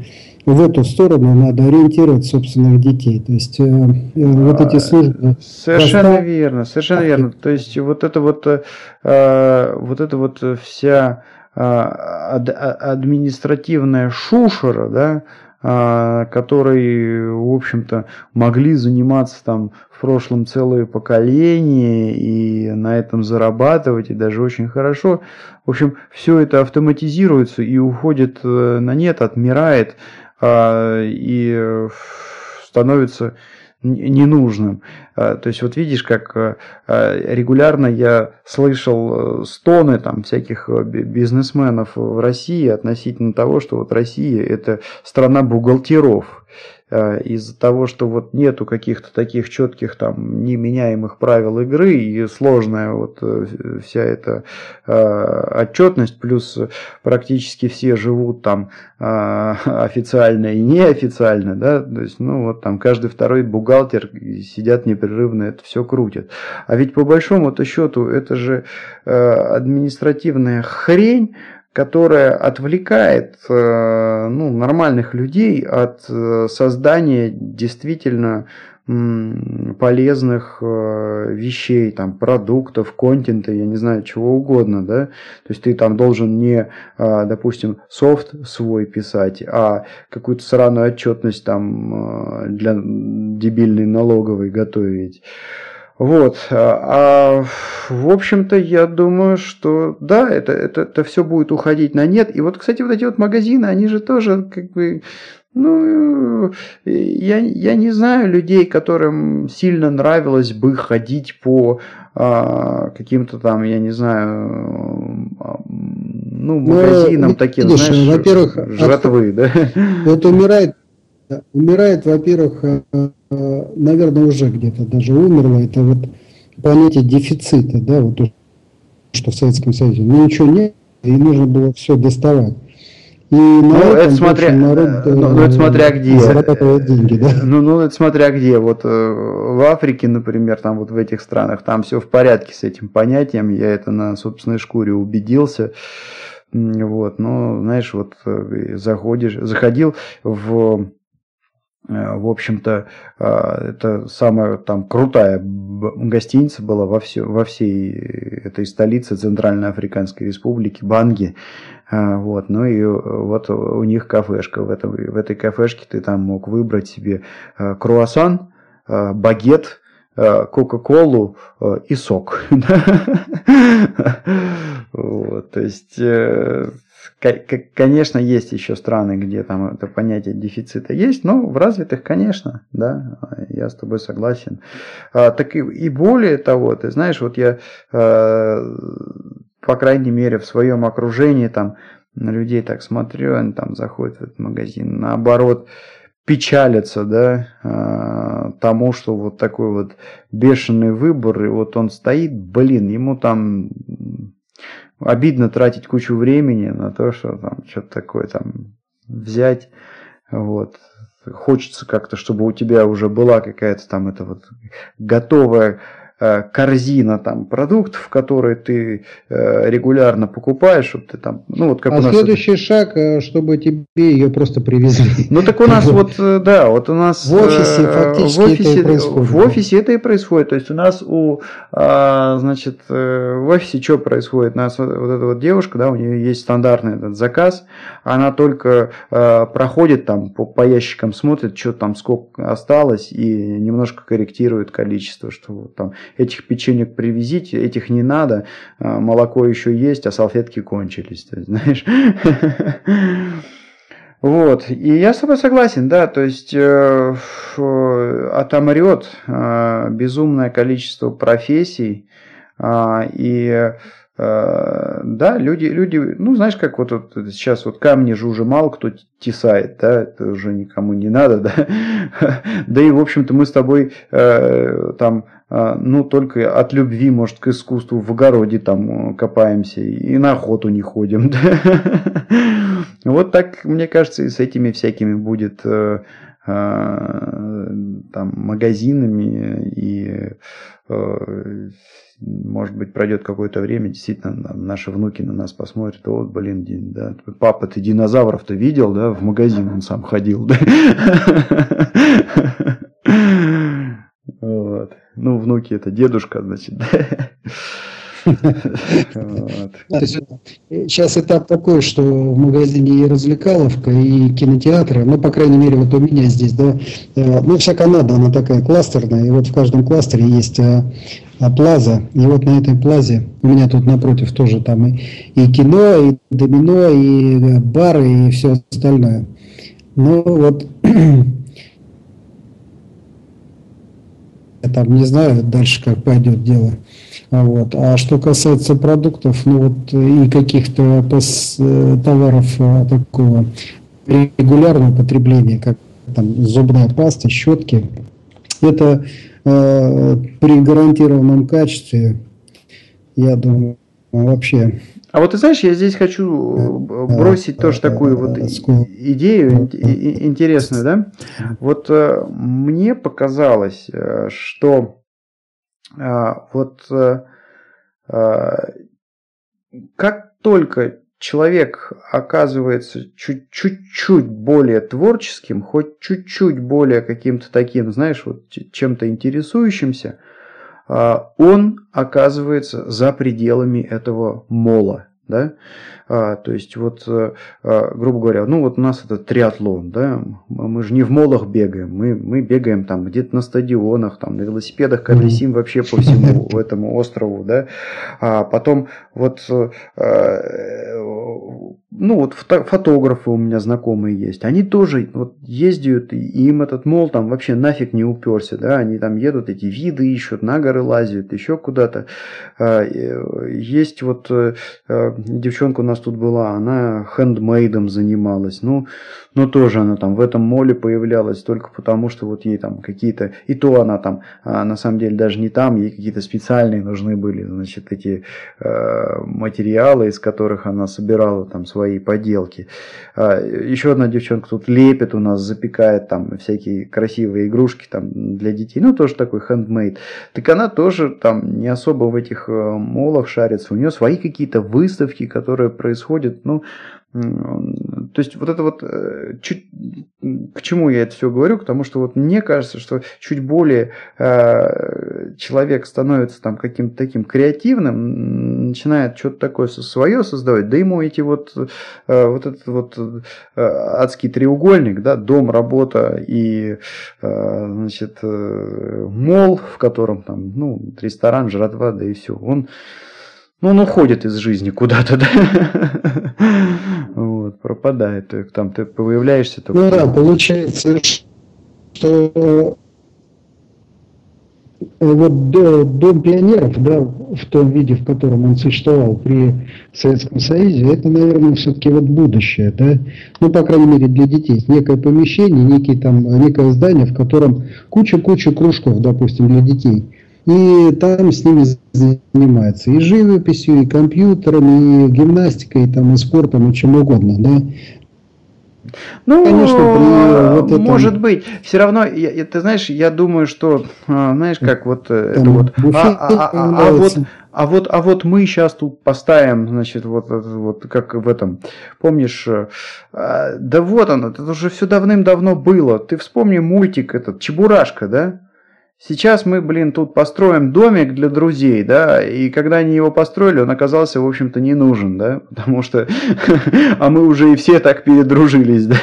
в эту сторону надо ориентировать собственных детей. То есть э, э вот эти службы. Совершенно просто... верно, совершенно верно. То есть вот это вот, э, вот это вот вся э, ад, административная шушера, да, э, которой, в общем-то, могли заниматься там в прошлом целые поколения и на этом зарабатывать, и даже очень хорошо. В общем, все это автоматизируется и уходит э, на нет, отмирает. А, и э, становится ненужным. А, то есть вот видишь, как э, э, регулярно я слышал стоны там всяких бизнесменов в России относительно того, что вот Россия это страна бухгалтеров. Э, из-за того, что вот нету каких-то таких четких там неменяемых правил игры и сложная вот э, вся эта э, отчетность, плюс практически все живут там официально и неофициально, да, то есть, ну вот там каждый второй бухгалтер сидят непрерывно, это все крутят. А ведь по большому-то счету это же административная хрень, которая отвлекает э, ну, нормальных людей от э, создания действительно полезных э, вещей, там, продуктов, контента, я не знаю, чего угодно, да, то есть ты там должен не, допустим, софт свой писать, а какую-то сраную отчетность там для дебильной налоговой готовить. Вот. А, а в общем-то, я думаю, что да, это, это, это все будет уходить на нет. И вот, кстати, вот эти вот магазины, они же тоже как бы ну, я, я не знаю людей, которым сильно нравилось бы ходить по а, каким-то там, я не знаю, а, ну, ну магазинам Но, таким, видишь, знаешь, во-первых, жратвы, от... да? Вот умирает Умирает, во-первых, э, наверное, уже где-то даже умерло, это вот понятие дефицита, да, вот то, что в Советском Союзе. Ну, ничего нет, и нужно было все доставать. И ну, это смотря, народ, ну, ну, это смотря где. Зарабатывает деньги, да? Ну, ну, это смотря где. Вот в Африке, например, там вот в этих странах, там все в порядке с этим понятием. Я это на собственной шкуре убедился. Вот, но, знаешь, вот заходишь, заходил в в общем-то, э, это самая там крутая гостиница была во, все, во всей этой столице Центральной Африканской Республики, Банги. Э, вот, ну и вот у них кафешка. В, этом, в этой кафешке ты там мог выбрать себе круассан, багет, Кока-Колу и сок. <laughs> то есть Конечно, есть еще страны, где там это понятие дефицита есть, но в развитых, конечно, да, я с тобой согласен. А, так и, и более того, ты знаешь, вот я, э, по крайней мере, в своем окружении там на людей так смотрю, они там заходят в этот магазин, наоборот, печалятся, да, э, тому, что вот такой вот бешеный выбор, и вот он стоит, блин, ему там обидно тратить кучу времени на то, что там что-то такое там взять. Вот. Хочется как-то, чтобы у тебя уже была какая-то там это вот готовая корзина там продуктов, которые ты э, регулярно покупаешь, чтобы ты там, ну вот как а у нас следующий это... шаг, э, чтобы тебе ее просто привезли. <laughs> Ну так у нас <laughs> вот, да, вот у нас в офисе фактически в офисе, это и происходит. В офисе это и происходит, то есть у нас у, а, значит, в офисе что происходит? У нас вот, эта вот девушка, да, у нее есть стандартный этот заказ, она только проходит там по, по ящикам, смотрит, что там сколько осталось и немножко корректирует количество, что там этих печенек привезите, этих не надо, а, молоко еще есть, а салфетки кончились, ты знаешь. <laughs> Вот, и я с тобой согласен, да, то есть э, отомрет э, безумное количество профессий, э, и э, да, люди, люди, ну, знаешь, как вот, вот сейчас вот камни же уже мало кто тесает, да, это уже никому не надо, <laughs> да, да и, в общем-то, мы с тобой э, там, э, ну, только от любви, может, к искусству в огороде там копаемся и на охоту не ходим, <laughs> вот так, мне кажется, и с этими всякими будет э, э, там магазинами и э, может быть, пройдет какое-то время, действительно, наши внуки на нас посмотрят, вот, блин, да, папа, ты динозавров-то видел, да, в магазин он сам ходил, да. <laughs> Ну, внуки это дедушка, значит, да. Сейчас этап такой, что в магазине и развлекаловка, и кинотеатры, ну, по крайней мере, вот у меня здесь, да, э, ну, вся Канада, она такая кластерная, и вот в каждом кластере есть э, плаза, и вот на этой плазе, у меня тут напротив тоже там и, и кино, и домино, и э, бары, и все остальное. Ну, вот. <clears throat> Я там не знаю дальше, как пойдет дело. Вот. А что касается продуктов, ну вот и каких-то э, товаров э, такого регулярного потребления, как там зубная паста, щетки, это э, при гарантированном качестве, я думаю, вообще. А вот ты знаешь, я здесь хочу бросить тоже такую вот идею интересную, да? Вот мне показалось, что вот э, а, как только человек оказывается чуть-чуть более творческим, хоть чуть-чуть более каким-то таким, знаешь, вот чем-то интересующимся, а, он оказывается за пределами этого мола да, а, то есть вот, а, грубо говоря, ну вот у нас это триатлон, да, мы же не в молах бегаем, мы, мы бегаем там где-то на стадионах, там на велосипедах колесим вообще по всему <laughs> этому острову, да, а потом вот, а, ну вот фотографы у меня знакомые есть, они тоже вот ездят, и им этот мол там вообще нафиг не уперся, да, они там едут, эти виды ищут, на горы лазят, еще куда-то, а, есть вот э, девчонка у нас тут была, она хендмейдом занималась. Ну, но тоже она там в этом моле появлялась только потому, что вот ей там какие-то... И то она там, а, на самом деле, даже не там, ей какие-то специальные нужны были, значит, эти э, материалы, из которых она собирала там свои поделки. А, еще одна девчонка тут лепит у нас, запекает там всякие красивые игрушки там для детей. Ну, тоже такой хендмейд. Так она тоже там не особо в этих э, молах шарится. У нее свои какие-то выставки, которые происходят, ну, то есть вот это вот э, чуть к чему я это все говорю, потому что вот мне кажется, что чуть более э, человек становится там каким-то таким креативным, начинает что-то такое свое создавать, да ему эти вот э, вот этот вот адский треугольник, да, дом, работа и значит мол, в котором там ну ресторан, жратва, да и все, он ну, он уходит из жизни куда-то, да? Вот, пропадает. Там ты появляешься только... Ну да, получается, что вот Дом пионеров, да, в том виде, в котором он существовал при Советском Союзе, это, наверное, все-таки вот будущее, да, ну, по крайней мере, для детей. Некое помещение, некий там, некое здание, в котором куча-куча кружков, допустим, для детей и там с ними занимается и живописью, и компьютером, и гимнастикой, и, там, и спортом, и чем угодно, да. Ну, Конечно, при вот этом... может быть. Все равно, я, ты знаешь, я думаю, что, а, знаешь, как вот э, это вот. А, а, а, а, а вот а вот, а вот мы сейчас тут поставим, значит, вот, вот как в этом, помнишь, э, да вот оно, это уже все давным-давно было. Ты вспомни мультик этот, Чебурашка, да? Сейчас мы, блин, тут построим домик для друзей, да, и когда они его построили, он оказался, в общем-то, не нужен, да, <laughs> потому что, <laughs> а мы уже и все так передружились, <laughs> да,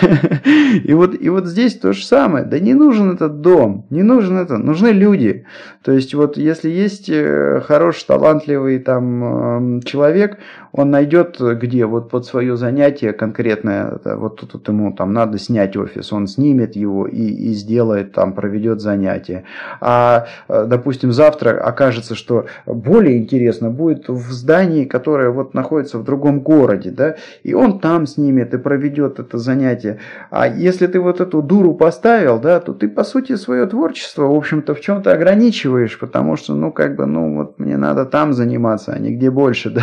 и вот, и вот здесь то же самое, да не нужен этот дом, не нужен это, нужны люди, то есть вот если есть э, хороший, талантливый там человек, он найдет где вот под свое занятие конкретное, вот тут, тут ему там надо снять офис, он снимет его и, и сделает там, проведет занятие, а, допустим, завтра окажется, что более интересно будет в здании, которое вот находится в другом городе, да, и он там снимет и проведет это занятие. А если ты вот эту дуру поставил, да, то ты, по сути, свое творчество, в общем-то, в чем-то ограничиваешь, потому что, ну, как бы, ну, вот мне надо там заниматься, а не где больше, <laughs> да.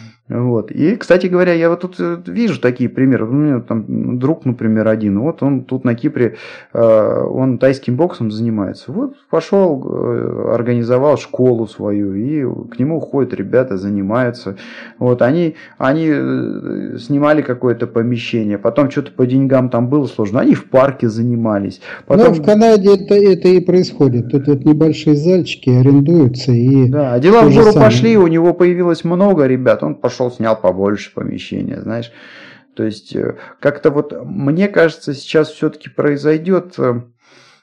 Вот. И, кстати говоря, я вот тут э, вижу такие примеры. У меня там друг, например, один. Вот он тут на Кипре, э, он тайским боксом занимается. Вот пошел, э, организовал школу свою, и к нему ходят ребята, занимаются. Вот они, они снимали какое-то помещение, потом что-то по деньгам там было сложно. Они в парке занимались. Потом... Ну, в Канаде это, это и происходит. Тут вот небольшие зальчики арендуются. И да, дела в гору пошли, у него появилось много ребят. Он пошел пошел, снял побольше помещения, знаешь. То есть э, как-то вот мне кажется сейчас все-таки произойдет э,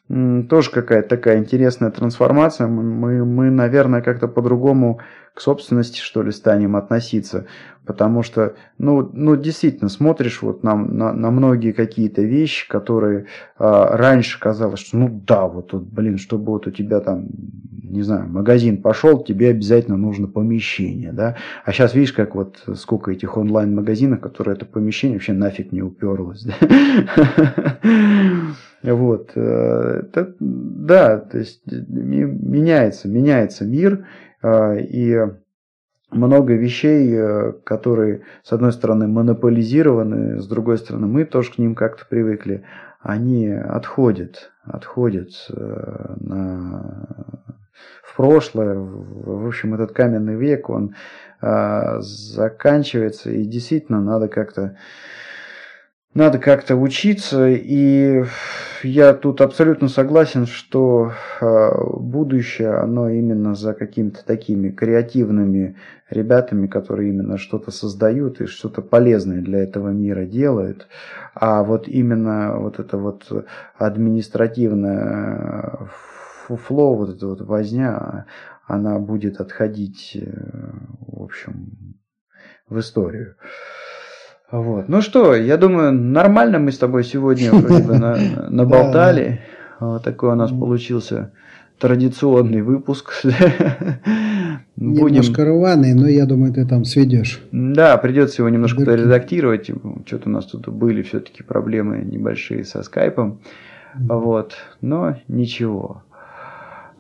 тоже какая-то такая интересная трансформация. Мы, мы наверное, как-то по-другому к собственности, что ли, станем относиться. Потому что, ну, ну действительно, смотришь вот на, на, на многие какие-то вещи, которые а, раньше казалось, что ну да, вот, вот, блин, чтобы вот у тебя там, не знаю, магазин пошел, тебе обязательно нужно помещение, да. А сейчас видишь, как вот сколько этих онлайн-магазинов, которые это помещение вообще нафиг не уперлось. Да? <laughs> Вот. Э, это, да, то есть меняется, меняется мир, э, и много вещей, э, которые, с одной стороны, монополизированы, с другой стороны, мы тоже к ним как-то привыкли, они отходят, отходят на... в прошлое. В общем, этот каменный век, он заканчивается, и действительно надо как-то надо как-то учиться, и я тут абсолютно согласен, что э, будущее, оно именно за какими-то такими креативными ребятами, которые именно что-то создают и что-то полезное для этого мира делают. А вот именно вот это вот административное фуфло, вот эта вот возня, она будет отходить, э, в общем, в историю. Вот. Ну что, я думаю, нормально мы с тобой сегодня вроде бы наболтали. <laughs> Вот такой у нас получился традиционный выпуск. <laughs> Будем... Немножко рваный, но я думаю, ты там сведешь. Да, придется его немножко редактировать. Что-то у нас тут были все-таки проблемы небольшие со скайпом. Вот, но ничего.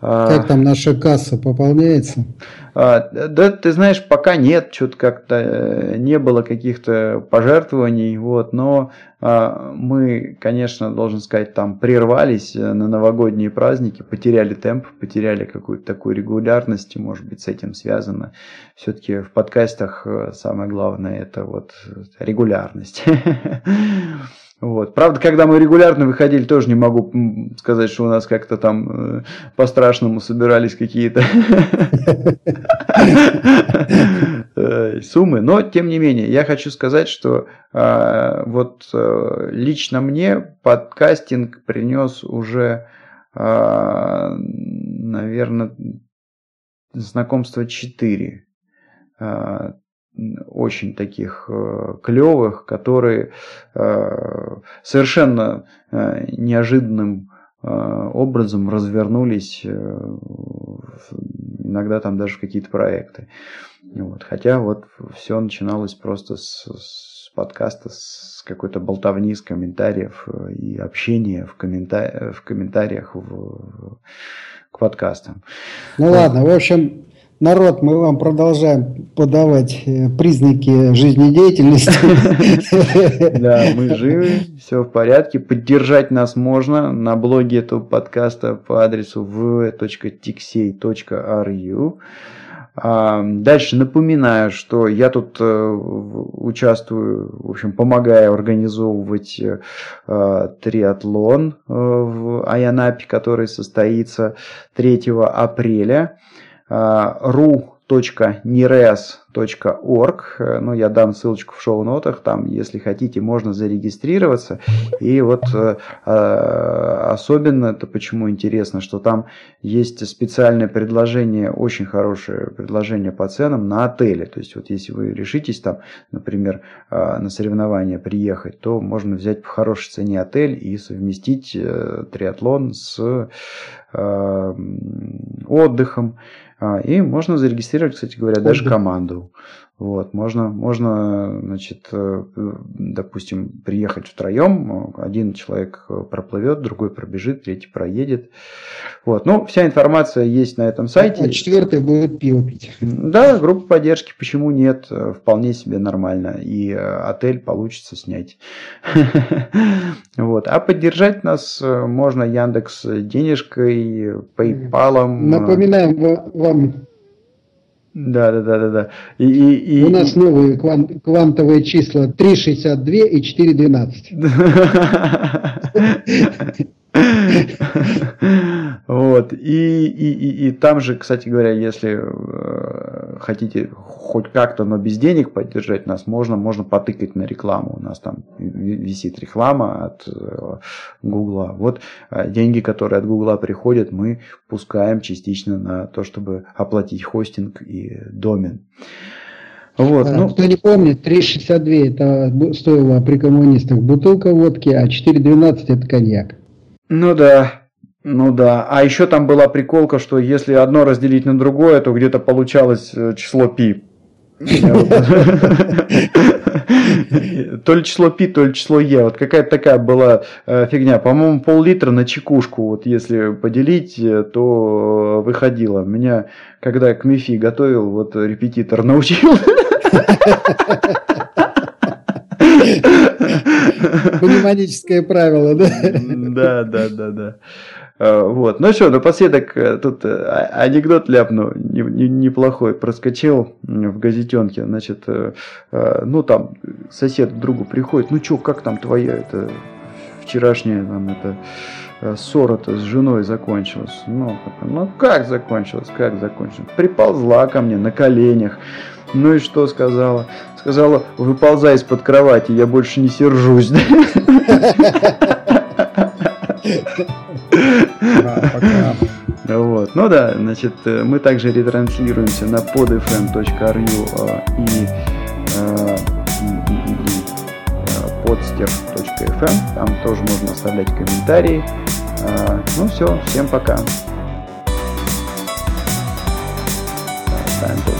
А, как там наша касса пополняется? А, да, ты знаешь, пока нет, что-то как-то э, не было каких-то пожертвований, вот, но а, мы, конечно, должен сказать, там прервались э, на новогодние праздники, потеряли темп, потеряли какую-то такую регулярность, может быть, с этим связано. Все-таки в подкастах э, самое главное это вот регулярность. <laughs> Вот. Правда, когда мы регулярно выходили, тоже не могу сказать, что у нас как-то там э, по-страшному собирались какие-то э, суммы. Но, тем не менее, я хочу сказать, что э, вот э, лично мне подкастинг принес уже, э, наверное, знакомство 4 очень таких э, клевых, которые э, совершенно э, неожиданным образом развернулись иногда там даже какие-то проекты. Вот. Хотя вот все начиналось просто с, с подкаста, с какой-то болтовни, с комментариев и общения в, коммента... в комментариях в... к подкастам. Ну ладно, в общем, Народ, мы вам продолжаем подавать э, признаки жизнедеятельности. <laughs> Да, мы <laughs> живы, все в порядке. Поддержать нас можно на блоге этого подкаста по адресу v.tixey.ru. А, дальше напоминаю, что я тут э, участвую, в общем, помогаю организовывать э, триатлон в Аянапе, который состоится 3 апреля ru.nires org. Ну, я дам ссылочку в шоу-нотах. Там, если хотите, можно зарегистрироваться. И вот э, а, особенно это почему интересно, что там есть специальное предложение, очень хорошее предложение по ценам на отели. То есть, вот если вы решитесь там, например, э, на соревнования приехать, то можно взять по хорошей цене отель и совместить э, триатлон с отдыхом. А, и можно зарегистрировать, кстати говоря, даже команду. Вот, можно, можно, значит, э, допустим, приехать втроем, один человек проплывет, другой пробежит, третий проедет. Вот, ну, вся информация есть на этом сайте. А четвертый будет пиво пить. Да, группа поддержки, почему нет, вполне себе нормально. И э, отель получится снять. <laughs> Вот, а поддержать нас э, можно Яндекс денежкой, PayPal. Напоминаем вам да, да, да, да, да. И, и, и, У нас новые квант, квантовые числа 3,62 и 4,12. <laughs> <laughs> Вот. И, и, и, и там же, кстати говоря, если э, хотите хоть как-то, но без денег поддержать нас, можно, можно потыкать на рекламу. У нас там висит реклама от э, Гугла. Вот э, деньги, которые от Гугла приходят, мы пускаем частично на то, чтобы оплатить хостинг и домен. Вот, ну... Кто не помнит, 3,62 это стоило при коммунистах бутылка водки, а 4,12 это коньяк. Ну да, ну да. А еще там была приколка, что если одно разделить на другое, то где-то получалось э, число пи. То ли число пи, то ли число е. Вот какая-то такая была э, фигня. По-моему, пол-литра на чекушку, вот если поделить, э, то выходило. Меня, когда к МИФИ готовил, вот репетитор научил. Мнемоническое правило, да? Да, да, да, да. А, вот. Ну что, напоследок э, тут э, анекдот ляпну неплохой. Проскочил в газетенке. Значит, э, ну там сосед другу приходит. Ну что, как там твоя это вчерашняя там это ссора-то с женой закончилась. Ну, ну как закончилась, как закончилась? Приползла ко мне на коленях. Ну и что сказала? Сказала, выползай из-под кровати, я больше не сержусь. <laughs> Вот. Ну да, значит, э, мы также ретранслируемся на podfm.ru э, и э, podster.fm. Там тоже можно оставлять комментарии. Ну все, всем пока. Time to